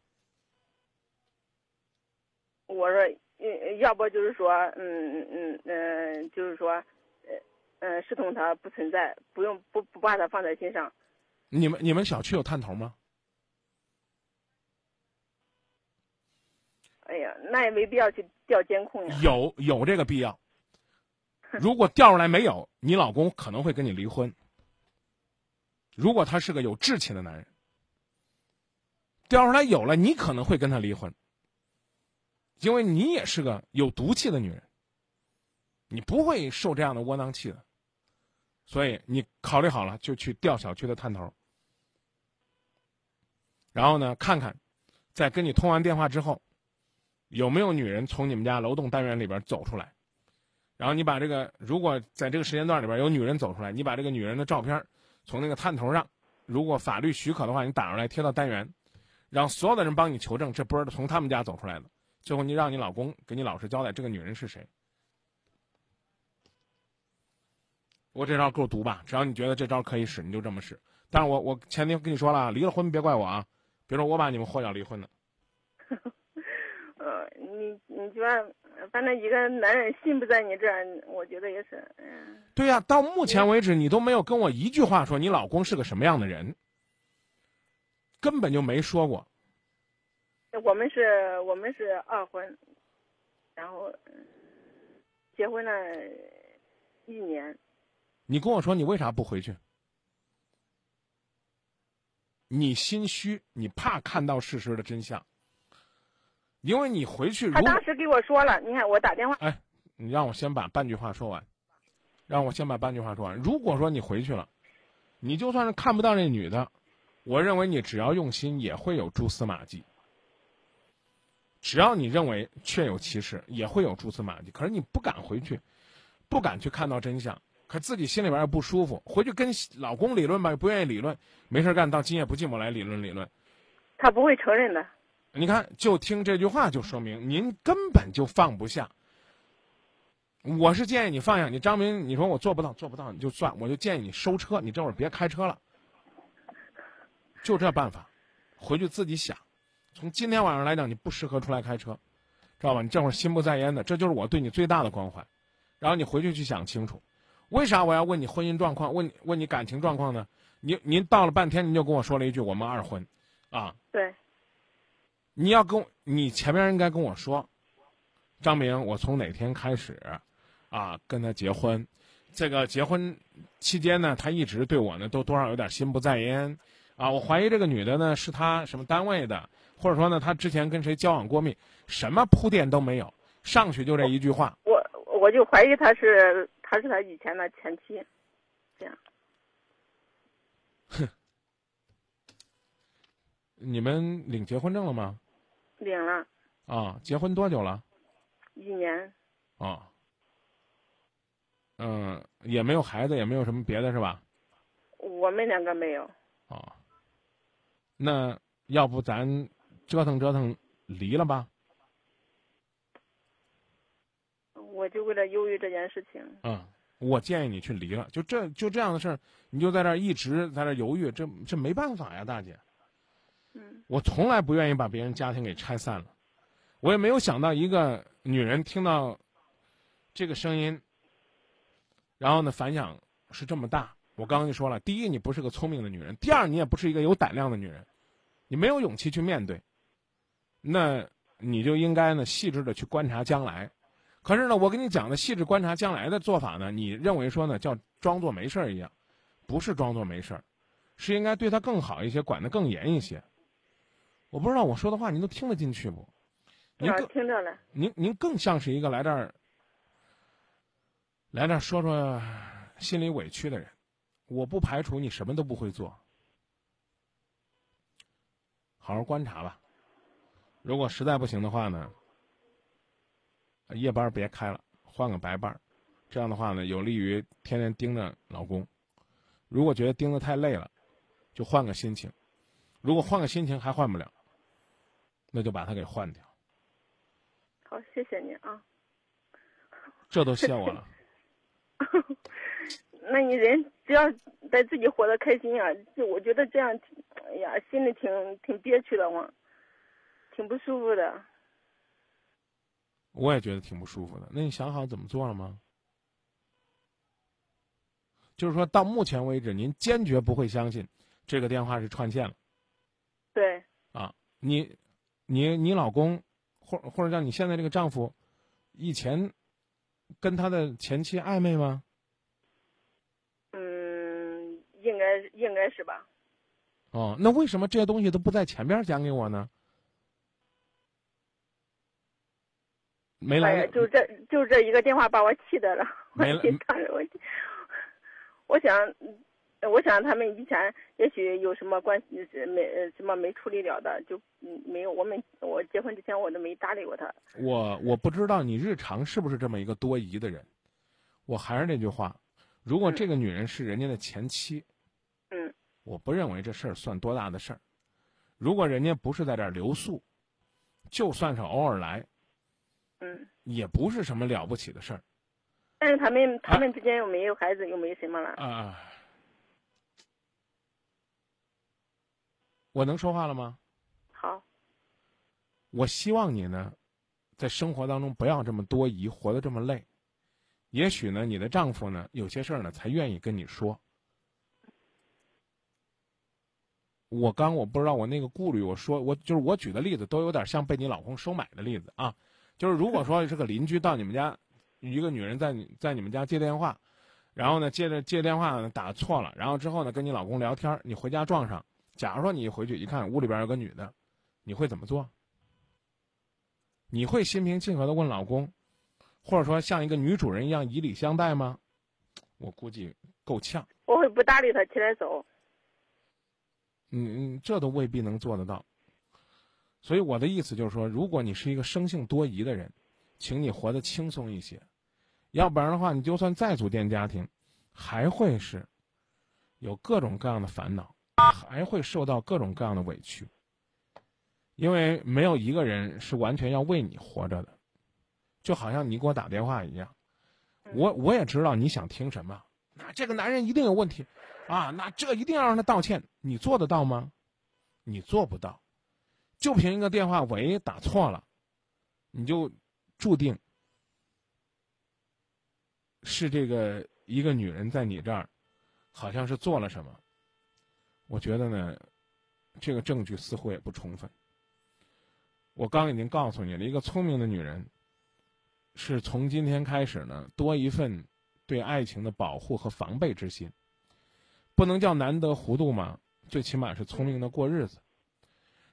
我说，嗯，要不就是说，嗯嗯嗯，就是说，呃，嗯，视同他不存在，不用不不把他放在心上。你们你们小区有探头吗？哎呀，那也没必要去调监控呀。有有这个必要。如果调出来没有，你老公可能会跟你离婚。如果他是个有志气的男人，调出来有了，你可能会跟他离婚，因为你也是个有毒气的女人，你不会受这样的窝囊气的。所以你考虑好了，就去调小区的探头，然后呢，看看，在跟你通完电话之后，有没有女人从你们家楼栋单元里边走出来。然后你把这个，如果在这个时间段里边有女人走出来，你把这个女人的照片从那个探头上，如果法律许可的话，你打出来贴到单元，让所有的人帮你求证，这不是从他们家走出来的。最后你让你老公给你老实交代，这个女人是谁。我这招够毒吧？只要你觉得这招可以使，你就这么使。但是我我前天跟你说了，离了婚别怪我啊，比如说我把你们祸要离婚的。呃，你你觉得？反正一个男人心不在你这儿，我觉得也是。嗯。对呀，到目前为止，你都没有跟我一句话说你老公是个什么样的人，根本就没说过。我们是，我们是二婚，然后结婚了一年。你跟我说你为啥不回去？你心虚，你怕看到事实的真相。因为你回去，他当时给我说了，你看我打电话。哎，你让我先把半句话说完，让我先把半句话说完。如果说你回去了，你就算是看不到那女的，我认为你只要用心，也会有蛛丝马迹。只要你认为确有其事，也会有蛛丝马迹。可是你不敢回去，不敢去看到真相，可自己心里边又不舒服。回去跟老公理论吧，又不愿意理论，没事干，到今夜不寂寞来理论理论。他不会承认的。你看，就听这句话，就说明您根本就放不下。我是建议你放下。你张明，你说我做不到，做不到你就算，我就建议你收车，你这会儿别开车了。就这办法，回去自己想。从今天晚上来讲，你不适合出来开车，知道吧？你这会儿心不在焉的，这就是我对你最大的关怀。然后你回去去想清楚，为啥我要问你婚姻状况，问问你感情状况呢？您您到了半天，您就跟我说了一句我们二婚，啊？对。你要跟你前面应该跟我说，张明，我从哪天开始，啊，跟他结婚，这个结婚期间呢，他一直对我呢都多少有点心不在焉，啊，我怀疑这个女的呢是他什么单位的，或者说呢他之前跟谁交往过密，什么铺垫都没有，上去就这一句话。我我就怀疑他是他是他以前的前妻，这样。哼，你们领结婚证了吗？领了，啊，结婚多久了？一年。啊，嗯，也没有孩子，也没有什么别的，是吧？我们两个没有。啊，那要不咱折腾折腾离了吧？我就为了犹豫这件事情。嗯，我建议你去离了，就这就这样的事儿，你就在这一直在这犹豫，这这没办法呀，大姐。嗯，我从来不愿意把别人家庭给拆散了，我也没有想到一个女人听到这个声音，然后呢反响是这么大。我刚刚就说了，第一，你不是个聪明的女人；第二，你也不是一个有胆量的女人，你没有勇气去面对，那你就应该呢细致的去观察将来。可是呢，我跟你讲的细致观察将来的做法呢，你认为说呢叫装作没事儿一样，不是装作没事儿，是应该对他更好一些，管得更严一些。我不知道我说的话您都听得进去不？您听着了。您您更像是一个来这儿来这儿说说心里委屈的人。我不排除你什么都不会做，好好观察吧。如果实在不行的话呢，夜班别开了，换个白班，这样的话呢，有利于天天盯着老公。如果觉得盯得太累了，就换个心情。如果换个心情还换不了，那就把他给换掉。好，谢谢你啊。这都谢我了。那你人只要得自己活得开心啊，就我觉得这样，哎呀，心里挺挺憋屈的慌，挺不舒服的。我也觉得挺不舒服的。那你想好怎么做了吗？就是说到目前为止，您坚决不会相信这个电话是串线了。对。啊，你，你，你老公，或或者叫你现在这个丈夫，以前跟他的前妻暧昧吗？嗯，应该应该是吧。哦，那为什么这些东西都不在前边讲给我呢？没来，就这就这一个电话把我气的了。没来，我，我想，我想他们以前也许有什么关系是没什么没处理了的，就没有。我们我结婚之前我都没搭理过他。我我不知道你日常是不是这么一个多疑的人。我还是那句话，如果这个女人是人家的前妻，嗯，我不认为这事儿算多大的事儿。如果人家不是在这儿留宿，就算是偶尔来。嗯，也不是什么了不起的事儿，但是他们他们之间又没有孩子，又没什么了。啊，我能说话了吗？好。我希望你呢，在生活当中不要这么多疑，活得这么累。也许呢，你的丈夫呢，有些事儿呢，才愿意跟你说。我刚我不知道我那个顾虑，我说我就是我举的例子，都有点像被你老公收买的例子啊。就是如果说是个邻居到你们家，一个女人在你在你们家接电话，然后呢接着接电话呢打错了，然后之后呢跟你老公聊天，你回家撞上，假如说你回去一看屋里边有个女的，你会怎么做？你会心平气和的问老公，或者说像一个女主人一样以礼相待吗？我估计够呛。我会不搭理他起来走。嗯嗯，这都未必能做得到。所以我的意思就是说，如果你是一个生性多疑的人，请你活得轻松一些，要不然的话，你就算再组建家庭，还会是有各种各样的烦恼，还会受到各种各样的委屈，因为没有一个人是完全要为你活着的，就好像你给我打电话一样，我我也知道你想听什么，那这个男人一定有问题，啊，那这一定要让他道歉，你做得到吗？你做不到。就凭一个电话，喂，打错了，你就注定是这个一个女人在你这儿，好像是做了什么。我觉得呢，这个证据似乎也不充分。我刚已经告诉你了，一个聪明的女人，是从今天开始呢，多一份对爱情的保护和防备之心，不能叫难得糊涂嘛，最起码是聪明的过日子。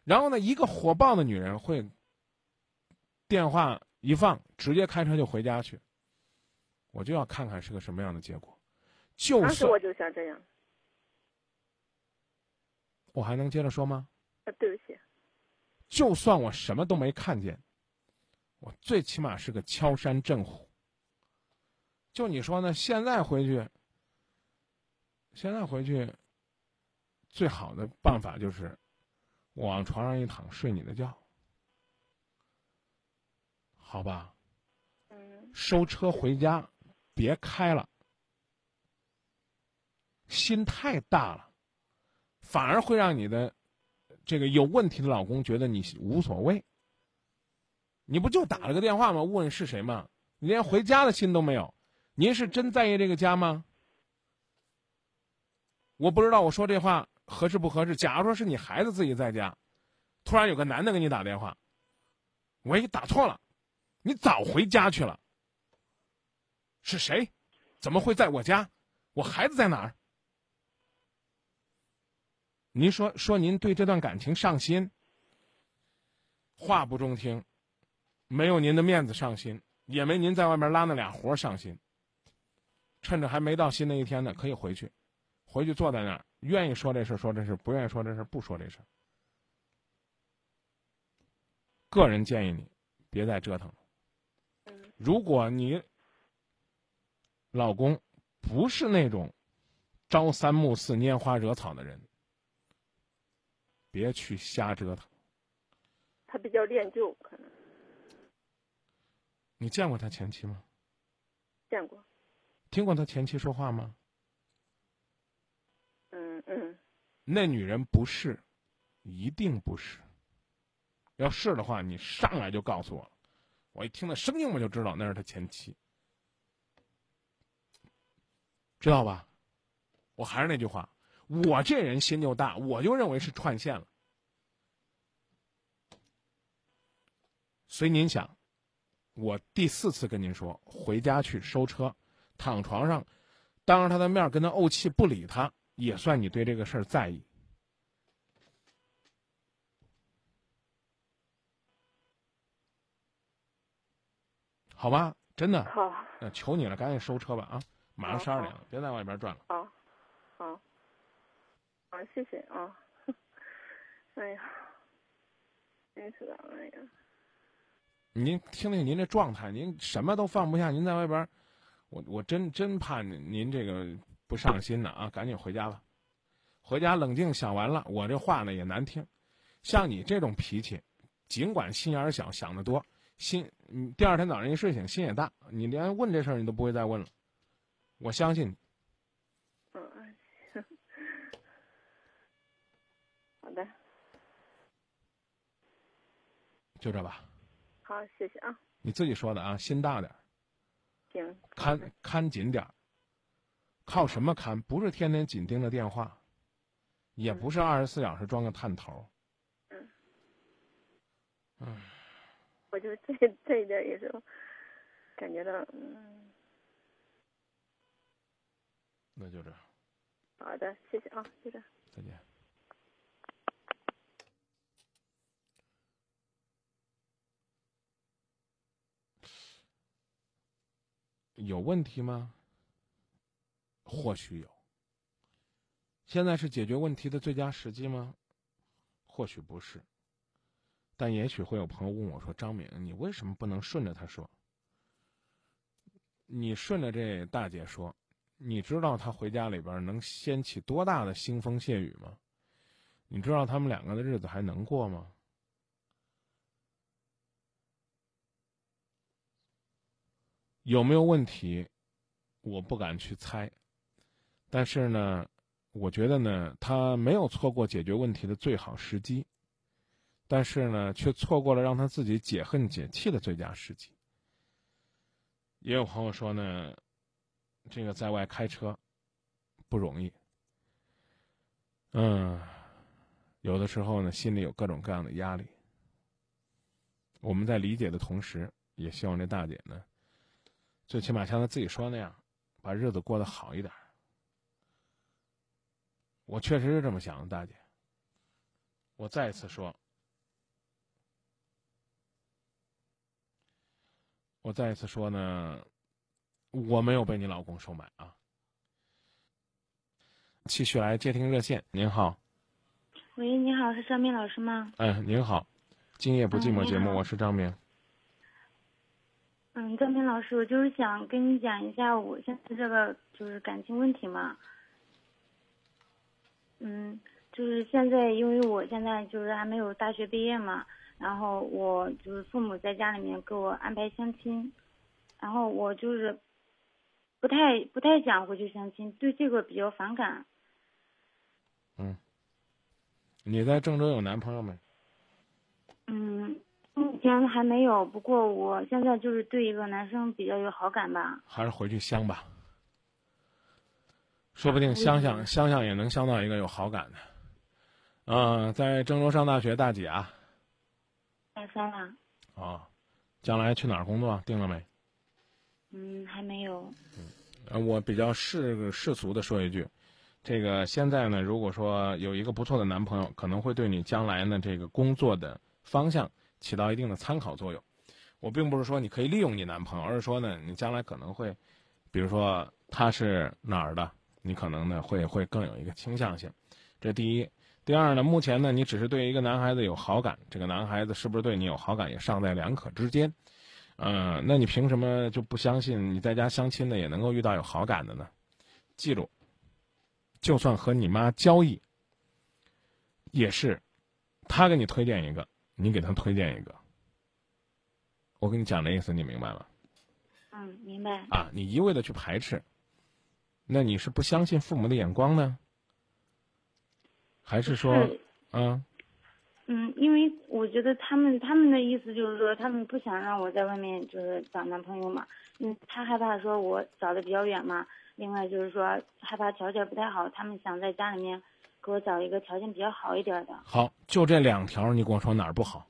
然后呢，一个火爆的女人会电话一放，直接开车就回家去。我就要看看是个什么样的结果。就当时我就想这样。我还能接着说吗？啊，对不起。就算我什么都没看见，我最起码是个敲山震虎。就你说呢？现在回去，现在回去，最好的办法就是。我往床上一躺，睡你的觉，好吧？嗯。收车回家，别开了。心太大了，反而会让你的这个有问题的老公觉得你无所谓。你不就打了个电话吗？问是谁吗？你连回家的心都没有。您是真在意这个家吗？我不知道我说这话。合适不合适？假如说是你孩子自己在家，突然有个男的给你打电话，喂，打错了，你早回家去了。是谁？怎么会在我家？我孩子在哪儿？您说说，您对这段感情上心？话不中听，没有您的面子上心，也没您在外面拉那俩活上心。趁着还没到新的一天呢，可以回去，回去坐在那儿。愿意说这事说这事，不愿意说这事不说这事。个人建议你别再折腾了。嗯如果你老公不是那种朝三暮四、拈花惹草的人，别去瞎折腾。他比较恋旧，可能你见过他前妻吗？见过。听过他前妻说话吗？嗯那女人不是，一定不是。要是的话，你上来就告诉我了，我一听那声音我就知道那是他前妻，知道吧？我还是那句话，我这人心就大，我就认为是串线了。随您想，我第四次跟您说，回家去收车，躺床上，当着他的面跟他怄气不理他，也算你对这个事儿在意。好吧，真的，好，那求你了，赶紧收车吧啊！马上好十二点了，别在外边转了。好，好，好，谢谢啊。哎呀，真是的，哎呀，您听听您这状态，您什么都放不下，您在外边，我我真真怕您您这个不上心呢啊！赶紧回家吧，回家冷静想完了，我这话呢也难听。像你这种脾气，尽管心眼儿小，想得多，心你，第二天早上一睡醒心也大，你连问这事儿你都不会再问了。我相信你，嗯，行，好的，就这吧。好，谢谢啊，你自己说的啊，心大点儿，行，看看紧点儿。靠什么看？不是天天紧盯着电话，也不是二十四小时装个探头。嗯，嗯，我就这这一点也是感觉到，嗯，那就这样，好的，谢谢啊，就这样。再见。有问题吗？或许有。现在是解决问题的最佳时机吗？或许不是。但也许会有朋友问我说：“张敏，你为什么不能顺着他说？你顺着这大姐说，你知道她回家里边能掀起多大的腥风血雨吗？你知道他们两个的日子还能过吗？有没有问题？我不敢去猜。但是呢，我觉得呢，他没有错过解决问题的最好时机，但是呢，却错过了让他自己解恨解气的最佳时机。也有朋友说呢，这个在外开车不容易。嗯，有的时候呢，心里有各种各样的压力。我们在理解的同时，也希望这大姐呢，最起码像她自己说那样，把日子过得好一点。我确实是这么想的，大姐。我再一次说，我再一次说呢，我没有被你老公收买啊。继续来接听热线，您好，喂，你好，是张明老师吗？哎，您好，今夜不寂寞节目，嗯我是张明。嗯，张明老师，我就是想跟你讲一下我现在这个就是感情问题嘛。嗯，就是现在，因为我现在就是还没有大学毕业嘛，然后我就是父母在家里面给我安排相亲，然后我就是不太不太想回去相亲，对这个比较反感。嗯你在郑州有男朋友没？嗯，目前还没有，不过我现在就是对一个男生比较有好感吧。还是回去相吧，说不定相相相相也能相到一个有好感的。嗯、在郑州上大学，大几啊？大三了，啊，将来去哪儿工作？定了没？嗯，还没有。呃，我比较世世俗的说一句，这个现在呢，如果说有一个不错的男朋友，可能会对你将来呢这个工作的方向起到一定的参考作用。我并不是说你可以利用你男朋友，而是说呢，你将来可能会，比如说他是哪儿的，你可能呢会会更有一个倾向性。这第一。第二呢，目前呢，你只是对一个男孩子有好感，这个男孩子是不是对你有好感也尚在两可之间。嗯，那你凭什么就不相信你在家相亲的也能够遇到有好感的呢？记住，就算和你妈交易，也是他给你推荐一个，你给他推荐一个。我跟你讲的意思，你明白吗？嗯，明白。啊，你一味的去排斥，那你是不相信父母的眼光呢，还是说，嗯？嗯，因为我觉得他们他们的意思就是说，他们不想让我在外面就是找男朋友嘛，嗯，他害怕说我找的比较远嘛，另外就是说害怕条件不太好，他们想在家里面给我找一个条件比较好一点的。好，就这两条，你跟我说哪儿不好？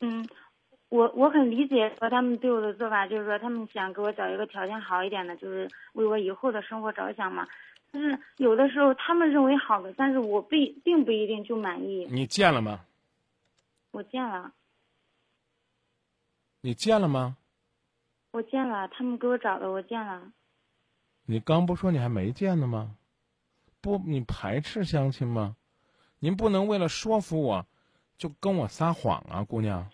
嗯，我我很理解说他们对我的做法，就是说他们想给我找一个条件好一点的，就是为我以后的生活着想嘛。但是有的时候他们认为好的，但是我并并不一定就满意。你见了吗？我见了。你见了吗？我见了，他们给我找的，我见了。你刚不说你还没见呢吗？不，你排斥相亲吗？您不能为了说服我，就跟我撒谎啊，姑娘。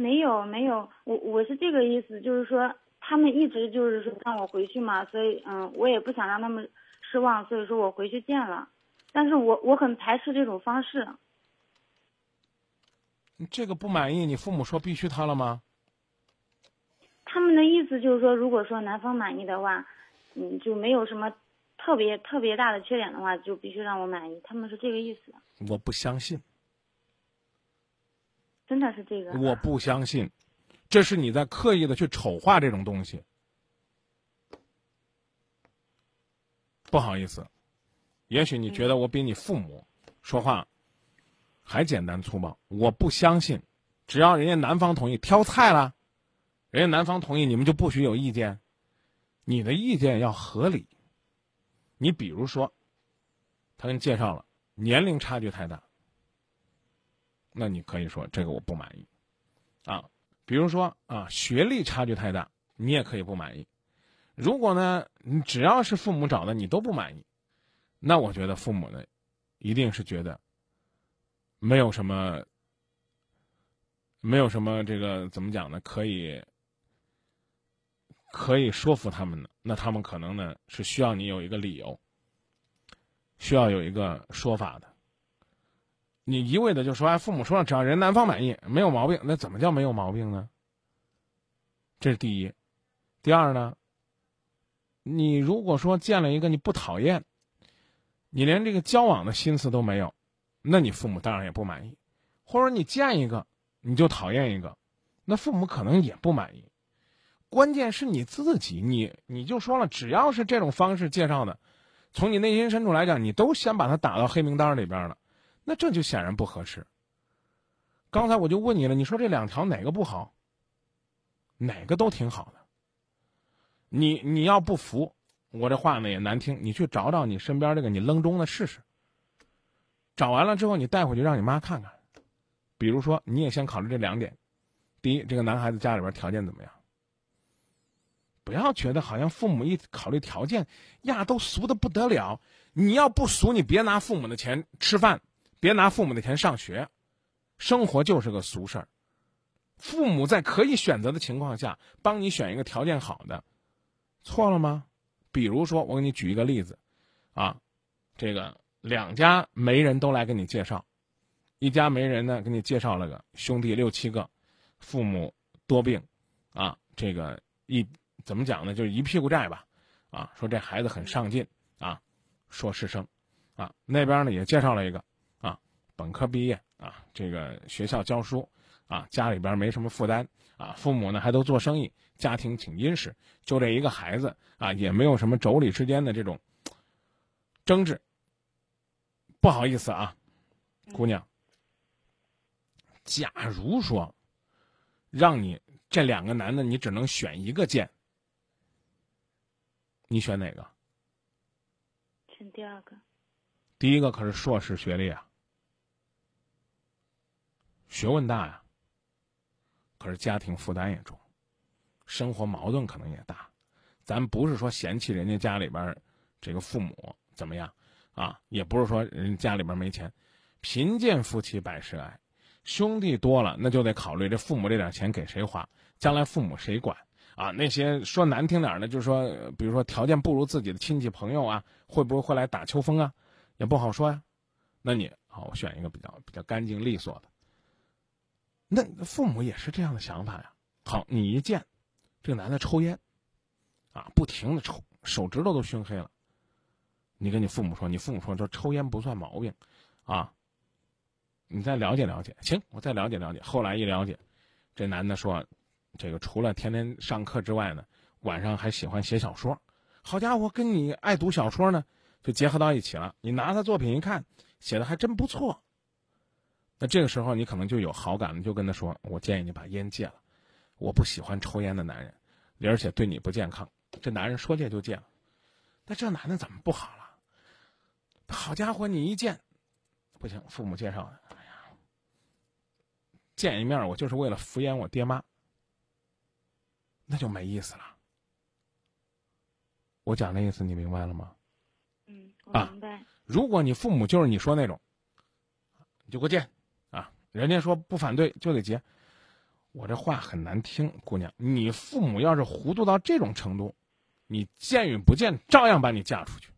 没有没有，我我是这个意思，就是说他们一直就是说让我回去嘛，所以嗯，我也不想让他们。失望，所以说我回去见了，但是我我很排斥这种方式。这个不满意，你父母说必须他了吗？他们的意思就是说，如果说男方满意的话，嗯，就没有什么特别特别大的缺点的话，就必须让我满意。他们是这个意思。我不相信。真的是这个。我不相信，这是你在刻意的去丑化这种东西。不好意思，也许你觉得我比你父母说话还简单粗暴。我不相信，只要人家男方同意挑菜了，人家男方同意，你们就不许有意见。你的意见要合理。你比如说，他给你介绍了，年龄差距太大，那你可以说这个我不满意。啊，比如说啊，学历差距太大，你也可以不满意。如果呢，你只要是父母找的，你都不满意，那我觉得父母呢，一定是觉得没有什么，没有什么这个怎么讲呢？可以可以说服他们的，那他们可能呢是需要你有一个理由，需要有一个说法的。你一味的就说，哎，父母说了，只要人男方满意，没有毛病，那怎么叫没有毛病呢？这是第一，第二呢？你如果说见了一个你不讨厌，你连这个交往的心思都没有，那你父母当然也不满意；或者你见一个你就讨厌一个，那父母可能也不满意。关键是你自己，你你就说了，只要是这种方式介绍的，从你内心深处来讲，你都先把他打到黑名单里边了，那这就显然不合适。刚才我就问你了，你说这两条哪个不好？哪个都挺好的。你你要不服，我这话呢也难听。你去找找你身边这个你扔中的试试。找完了之后，你带回去让你妈看看。比如说，你也先考虑这两点：第一，这个男孩子家里边条件怎么样？不要觉得好像父母一考虑条件呀，都俗的不得了。你要不俗，你别拿父母的钱吃饭，别拿父母的钱上学。生活就是个俗事儿。父母在可以选择的情况下，帮你选一个条件好的。错了吗？比如说，我给你举一个例子，啊，这个两家媒人都来给你介绍，一家媒人呢给你介绍了个兄弟六七个，父母多病，啊，这个一怎么讲呢？就是一屁股债吧，啊，说这孩子很上进，啊，硕士生，啊，那边呢也介绍了一个，本科毕业，啊，这个学校教书，啊，家里边没什么负担。啊，父母呢还都做生意，家庭挺殷实，就这一个孩子啊，也没有什么妯娌之间的这种争执。不好意思啊，姑娘，假如说让你这两个男的，你只能选一个见，你选哪个？选第二个。第一个可是硕士学历啊，学问大呀。可是家庭负担也重，生活矛盾可能也大。咱不是说嫌弃人家家里边这个父母怎么样，啊，也不是说人家里边没钱，贫贱夫妻百事哀，兄弟多了那就得考虑这父母这点钱给谁花，将来父母谁管啊？那些说难听点的，就是说，比如说条件不如自己的亲戚朋友啊，会不会会来打秋风啊？也不好说呀。那你好，我选一个比较比较干净利索的。那父母也是这样的想法呀。好，你一见这个男的抽烟，啊，不停的抽，手指头都熏黑了。你跟你父母说，你父母说这抽烟不算毛病，啊，你再了解了解，行，我再了解了解。后来一了解，这男的说，这个除了天天上课之外呢，晚上还喜欢写小说。好家伙，跟你爱读小说呢，就结合到一起了。你拿他作品一看，写的还真不错。那这个时候你可能就有好感了，就跟他说：“我建议你把烟戒了，我不喜欢抽烟的男人，而且对你不健康。”这男人说戒就戒了。那这男的怎么不好了？好家伙，你一见，不行，父母介绍的，哎呀，见一面我就是为了敷衍我爹妈，那就没意思了。我讲的意思你明白了吗？嗯，明白。如果你父母就是你说那种，你就给我戒啊！人家说不反对就得结。我这话很难听，姑娘，你父母要是糊涂到这种程度，你见与不见照样把你嫁出去，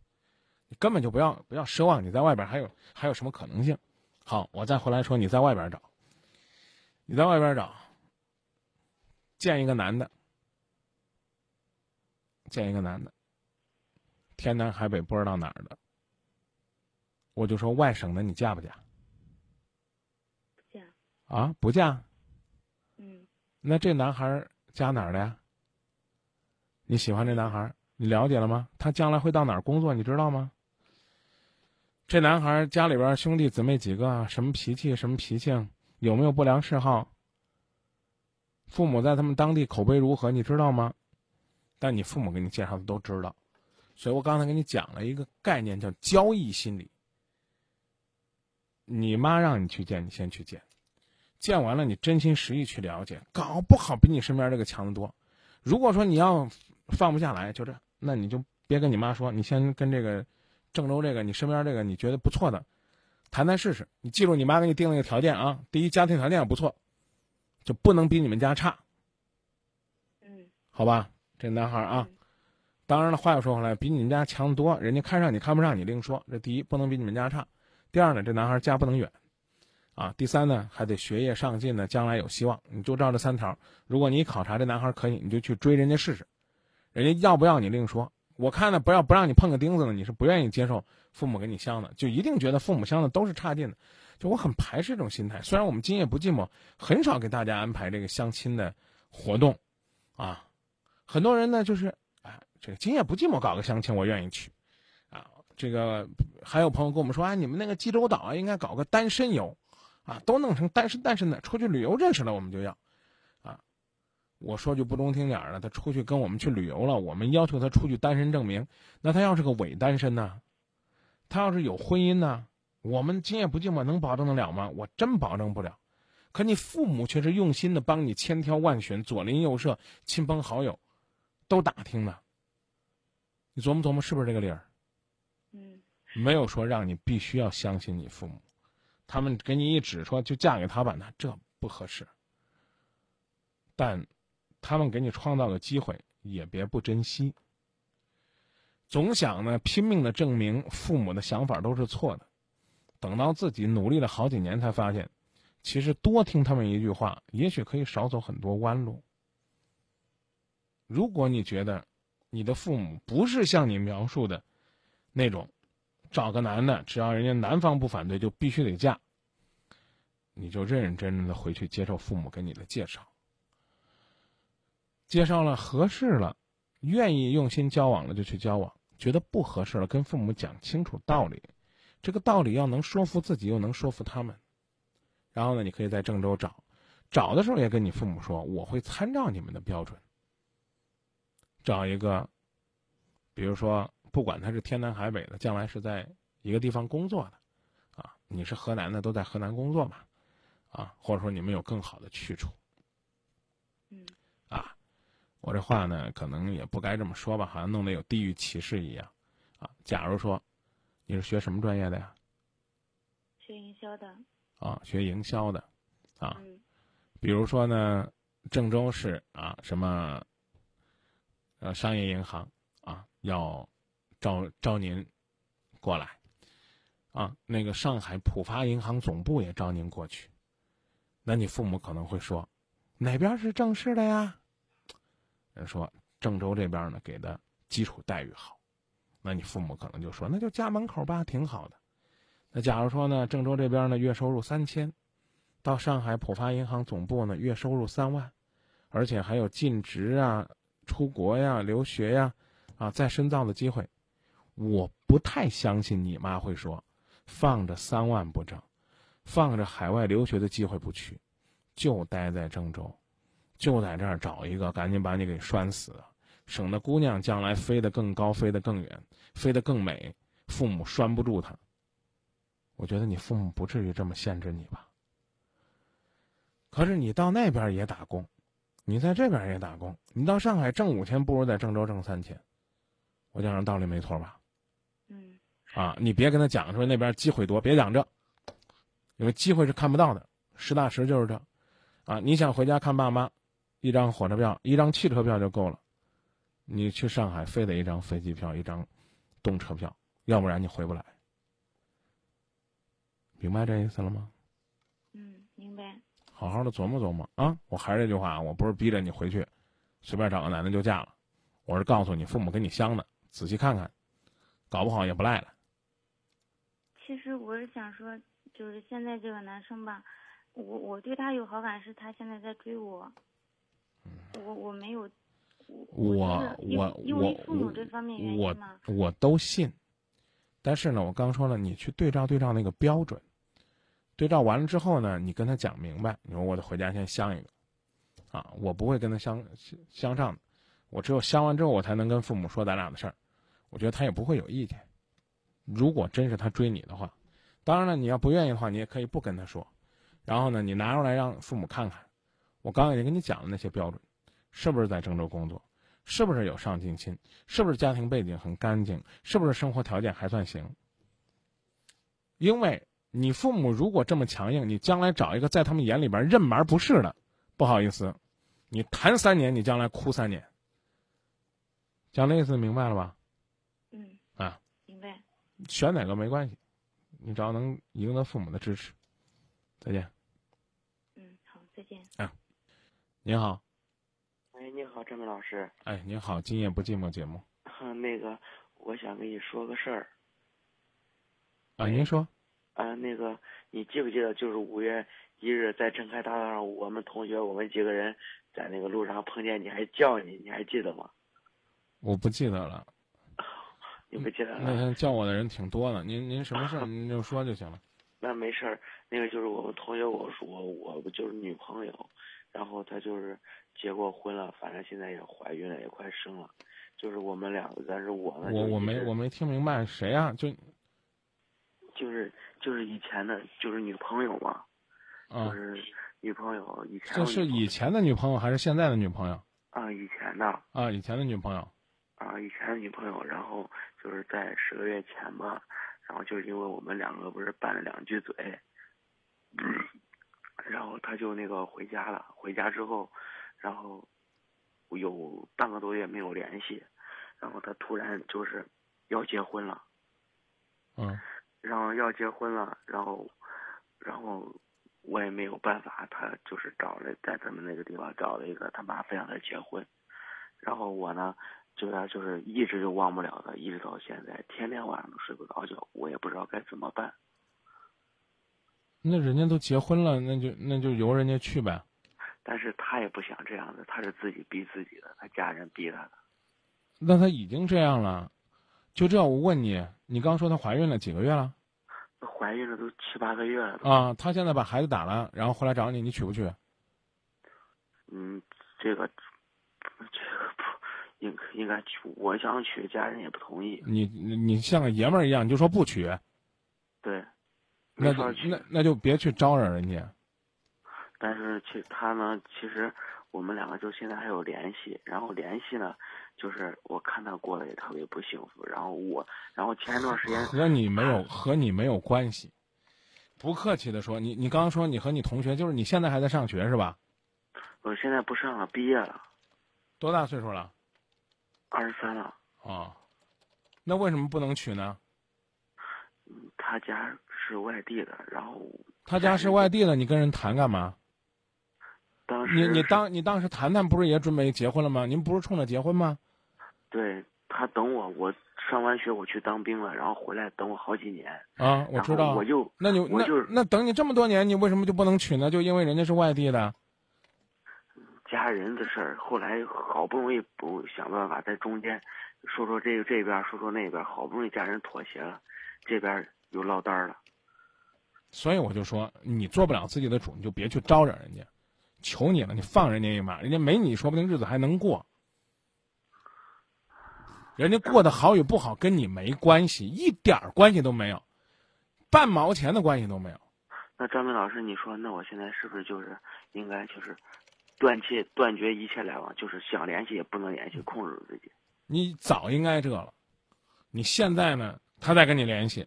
你根本就不要不要奢望你在外边还有还有什么可能性。好，我再回来说你在外边找，你在外边找，见一个男的，见一个男的，天南海北不知道哪儿的。我就说外省的你嫁不嫁？啊，不嫁？嗯，那这男孩儿家哪儿的呀？你喜欢这男孩儿，你了解了吗？他将来会到哪儿工作，你知道吗？这男孩儿家里边兄弟姊妹几个啊？什么脾气？什么脾性？有没有不良嗜好？父母在他们当地口碑如何？你知道吗？但你父母给你介绍的都知道，所以我刚才给你讲了一个概念，叫交易心理。你妈让你去见，你先去见，见完了你真心实意去了解，搞不好比你身边这个强得多。如果说你要放不下来，就这，那你就别跟你妈说，你先跟这个郑州这个你身边这个你觉得不错的谈谈试试。你记住，你妈给你定了一个条件啊，第一，家庭条件不错，就不能比你们家差，嗯，好吧？这男孩啊，当然了，话又说回来，比你们家强得多，人家看上你看不上你另说。这第一，不能比你们家差。第二呢，这男孩家不能远，啊，第三呢，还得学业上进呢，将来有希望。你就照这三条，如果你考察这男孩可以，你就去追人家试试，人家要不要你另说。我看呢，不要不让你碰个钉子呢，你是不愿意接受父母给你相的，就一定觉得父母相的都是差劲的。就我很排斥这种心态。虽然我们今夜不寂寞很少给大家安排这个相亲的活动，啊，很多人呢就是，哎，这个今夜不寂寞搞个相亲，我愿意去。啊这个还有朋友跟我们说，啊，你们那个济州岛啊，应该搞个单身游，啊，都弄成单身单身的，出去旅游认识了我们就要，啊，我说句不中听点儿的，他出去跟我们去旅游了，我们要求他出具单身证明，那他要是个伪单身呢？他要是有婚姻呢？我们今夜不寂寞能保证得了吗？我真保证不了。可你父母却是用心的帮你千挑万选，左邻右舍、亲朋好友，都打听呢。你琢磨琢磨，是不是这个理儿？嗯，没有说让你必须要相信你父母，他们给你一指说就嫁给他吧，那这不合适。但，他们给你创造个机会，也别不珍惜。总想呢拼命的证明父母的想法都是错的，等到自己努力了好几年，才发现，其实多听他们一句话，也许可以少走很多弯路。如果你觉得，你的父母不是像你描述的。那种，找个男的，只要人家男方不反对，就必须得嫁。你就认认真真的回去接受父母给你的介绍，介绍了合适了，愿意用心交往了就去交往，觉得不合适了，跟父母讲清楚道理，这个道理要能说服自己，又能说服他们。然后呢，你可以在郑州找，找的时候也跟你父母说，我会参照你们的标准，找一个，比如说。不管他是天南海北的，将来是在一个地方工作的，啊，你是河南的，都在河南工作嘛，啊，或者说你们有更好的去处，嗯，啊，我这话呢，可能也不该这么说吧，好像弄得有地域歧视一样，啊，假如说，你是学什么专业的呀？学营销的。啊，学营销的，啊，嗯比如说呢，郑州市啊，什么，呃，商业银行啊，要招招您过来，啊，那个上海浦发银行总部也招您过去，那你父母可能会说，哪边是正式的呀？人说郑州这边呢给的基础待遇好，那你父母可能就说，那就家门口吧，挺好的。那假如说呢，郑州这边呢月收入三千，到上海浦发银行总部呢月收入三万，而且还有尽职啊、出国呀、留学呀，啊再深造的机会，我不太相信你妈会说，放着三万不挣，放着海外留学的机会不去，就待在郑州，就在这儿找一个，赶紧把你给拴死，省得姑娘将来飞得更高，飞得更远，飞得更美，父母拴不住她。我觉得你父母不至于这么限制你吧？可是你到那边也打工，你在这边也打工，你到上海挣五千，不如在郑州挣三千。我讲的道理没错吧？嗯啊，你别跟他讲说那边机会多，别讲这，因为机会是看不到的，实打实就是这。啊，你想回家看爸妈，一张火车票、一张汽车票就够了。你去上海非得一张飞机票、一张动车票，要不然你回不来。明白这意思了吗？嗯，明白。好好的琢磨琢磨啊！我还是这句话，我不是逼着你回去，随便找个男的就嫁了，我是告诉你父母跟你相的，仔细看看，搞不好也不赖了。其实我是想说，就是现在这个男生吧，我我对他有好感，是他现在在追我。我我没有，嗯我我因为我父母这方面原我因嘛。我都信，但是呢，我刚说了，你去对照对照那个标准，对照完了之后呢，你跟他讲明白，你说我得回家先相一个，啊，我不会跟他相相上的，我只有相完之后，我才能跟父母说咱俩的事儿，我觉得他也不会有意见。如果真是他追你的话，当然了，你要不愿意的话，你也可以不跟他说，然后呢，你拿出来让父母看看，我刚刚已经跟你讲了那些标准，是不是在郑州工作，是不是有上进心，是不是家庭背景很干净，是不是生活条件还算行。因为你父母如果这么强硬，你将来找一个在他们眼里边任而不是的，不好意思，你谈三年，你将来哭三年。讲的意思明白了吧？选哪个没关系，你只要能赢得父母的支持。再见。嗯，好，再见。您好，哎，你好，张明老师。哎，您好，今夜不寂寞节目啊，那个，我想跟你说个事儿。啊，您说啊，那个，你记不记得，就是五月一日在郑开大道上，我们同学，我们几个人在那个路上碰见你，还叫你，你还记得吗？我不记得了，你不记得那？天叫我的人挺多的，您您什么事儿您就说就行了。那没事儿，那个就是我们同学，我说我我就是女朋友，然后她就是结过婚了，反正现在也怀孕了，也快生了，就是我们两个，但是我呢，我我没我没听明白谁啊、就就是就是以前的，就是女朋友嘛，啊就，是女朋友以前这是以前的女朋友还是现在的女朋友啊以前的啊？以前的女朋友啊以前的女朋友，然后就是在十个月前吧，然后就是因为我们两个不是拌了两句嘴，然后他就那个回家了，回家之后，然后有半个多月没有联系，然后他突然就是要结婚了。嗯然后要结婚了，然后，然后我也没有办法，他就是找了在他们那个地方找了一个他妈非让他结婚，然后我呢，就他就是一直就忘不了的，一直到现在，天天晚上都睡不着觉，我也不知道该怎么办。那人家都结婚了，那就那就由人家去呗。但是他也不想这样子，他是自己逼自己的，他家人逼他的。那他已经这样了，就这样，我问你，你刚说她怀孕了几个月了那怀孕了都七八个月了，啊？她现在把孩子打了，然后回来找你，你娶不娶？嗯，这个，这个不应应该娶，我想娶，家人也不同意。你你你像个爷们儿一样，你就说不娶，对，那。那那就别去招惹人家。但是其他呢，其实我们两个就现在还有联系，然后联系呢，就是我看他过得也特别不幸福，然后我，然后前一段时间和你没有和你没有关系。不客气的说，你你刚刚说你和你同学，就是你现在还在上学是吧？我现在不上了，毕业了，多大岁数了？二十三了。啊，那为什么不能娶呢？他家是外地的，然后他家是外地的，你跟人谈干嘛？当时你你当你当时谈谈不是也准备结婚了吗？您不是冲着结婚吗？对他等我，我上完学我去当兵了，然后回来等我好几年。啊，我知道。我就那你那那等你这么多年，你为什么就不能娶呢？就因为人家是外地的。家人的事儿，后来好不容易不想办法在中间说说这个这边，说说那边，好不容易家人妥协了，这边又落单了。所以我就说，你做不了自己的主，你就别去招惹人家。求你了，你放人家一马，人家没你说不定日子还能过。人家过得好与不好跟你没关系，一点关系都没有，半毛钱的关系都没有。那张明老师，你说，那我现在是不是就是应该就是断切断绝一切来往，就是想联系也不能联系，控制住自己？你早应该这了，你现在呢？他再跟你联系，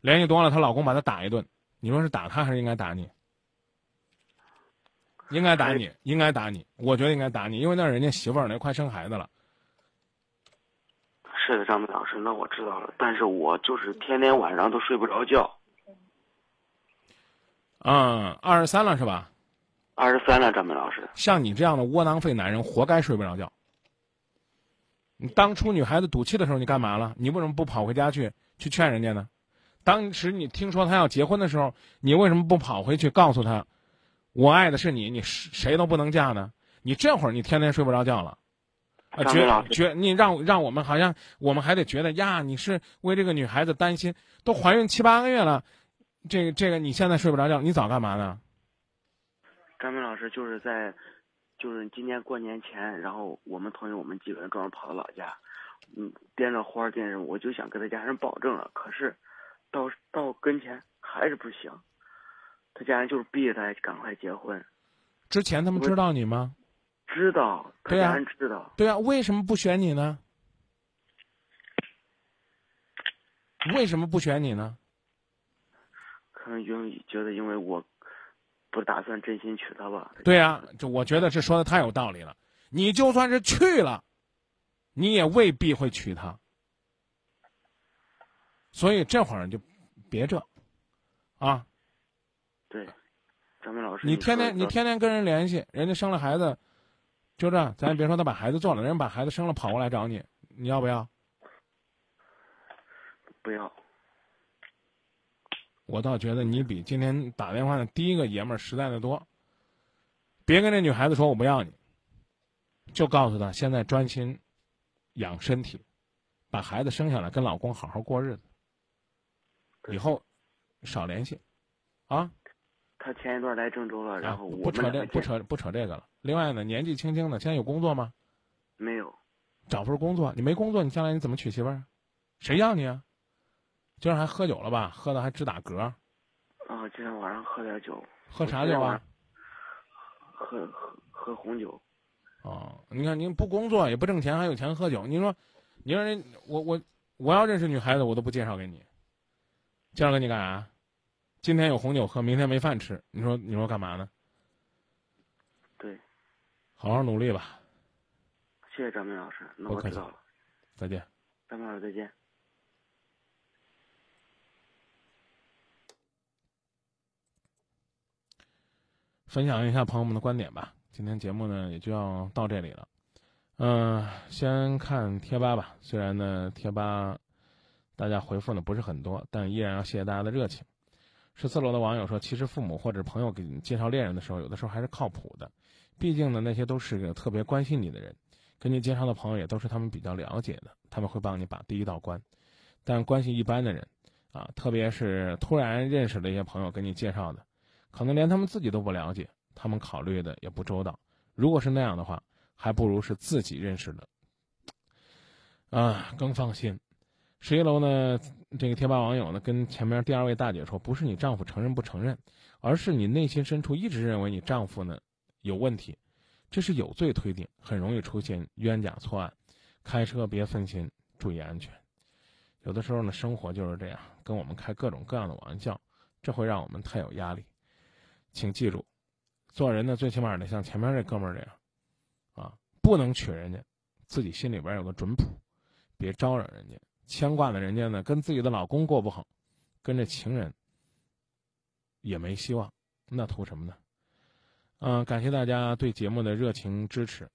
联系多了，她老公把她打一顿，你说是打他还是应该打你？应该打你，应该打你，我觉得应该打你，因为那人家媳妇儿那快生孩子了。是的，张明老师，那我知道了，但是我就是天天晚上都睡不着觉。嗯，二十三了是吧？二十三了，张明老师。像你这样的窝囊废男人，活该睡不着觉。你当初女孩子赌气的时候，你干嘛了？你为什么不跑回家去去劝人家呢？当时你听说她要结婚的时候，你为什么不跑回去告诉她，我爱的是你，你谁都不能嫁呢？你这会儿你天天睡不着觉了，啊，觉觉你让让我们好像我们还得觉得呀，你是为这个女孩子担心，都怀孕七八个月了，这个这个你现在睡不着觉，你早干嘛呢？张明老师就是在。就是今年过年前，然后我们同学我们几个人专门跑到老家，嗯，掂着花掂着，我就想跟他家人保证了，可是到到跟前还是不行，他家人就是逼着他赶快结婚。之前他们知道你吗？知道，他家人知道。对啊，为什么不选你呢？为什么不选你呢？可能因为觉得因为我。不打算真心娶她吧？对呀，就我觉得这说的太有道理了。你就算是去了，你也未必会娶她。所以这会儿就别这，啊。对，张明老师，你天天你天天跟人联系，人家生了孩子，就这，咱也别说他把孩子做了，人家把孩子生了跑过来找你，你要不要？不要。我倒觉得你比今天打电话的第一个爷们儿实在的多。别跟这女孩子说我不要你，就告诉她现在专心养身体，把孩子生下来，跟老公好好过日子。以后少联系，啊。他前一段来郑州了，然后我不扯这不扯不扯这个了。另外呢，年纪轻轻的，现在有工作吗？没有。找份工作，你没工作，你将来你怎么娶媳妇儿？谁要你啊？今儿还喝酒了吧？喝的还直打嗝。啊，今天晚上喝点酒。喝啥酒啊？喝喝喝红酒。哦，你看您不工作也不挣钱，还有钱喝酒。你说，你说人我我我要认识女孩子，我都不介绍给你。介绍给你干啥？今天有红酒喝，明天没饭吃。你说你说干嘛呢？对。好好努力吧。谢谢张明老师，那我知道了。再见。张明老师，再见。分享一下朋友们的观点吧。今天节目呢也就要到这里了。嗯，先看贴吧吧。虽然呢贴吧大家回复呢不是很多，但依然要谢谢大家的热情。十四楼的网友说：“其实父母或者朋友给你介绍恋人的时候，有的时候还是靠谱的。毕竟呢那些都是个特别关心你的人，给你介绍的朋友也都是他们比较了解的，他们会帮你把第一道关。但关系一般的人，啊，特别是突然认识的一些朋友给你介绍的。”可能连他们自己都不了解，他们考虑的也不周到。如果是那样的话，还不如是自己认识的，啊，更放心。十一楼呢，这个贴吧网友呢，跟前面第二位大姐说，不是你丈夫承认不承认，而是你内心深处一直认为你丈夫呢有问题，这是有罪推定，很容易出现冤假错案。开车别分心，注意安全。有的时候呢，生活就是这样，跟我们开各种各样的玩笑，这会让我们太有压力。请记住，做人呢，最起码得像前面这哥们儿这样，啊，不能娶人家，自己心里边有个准谱，别招惹人家，牵挂了人家呢，跟自己的老公过不好，跟这情人也没希望，那图什么呢？嗯，感谢大家对节目的热情支持。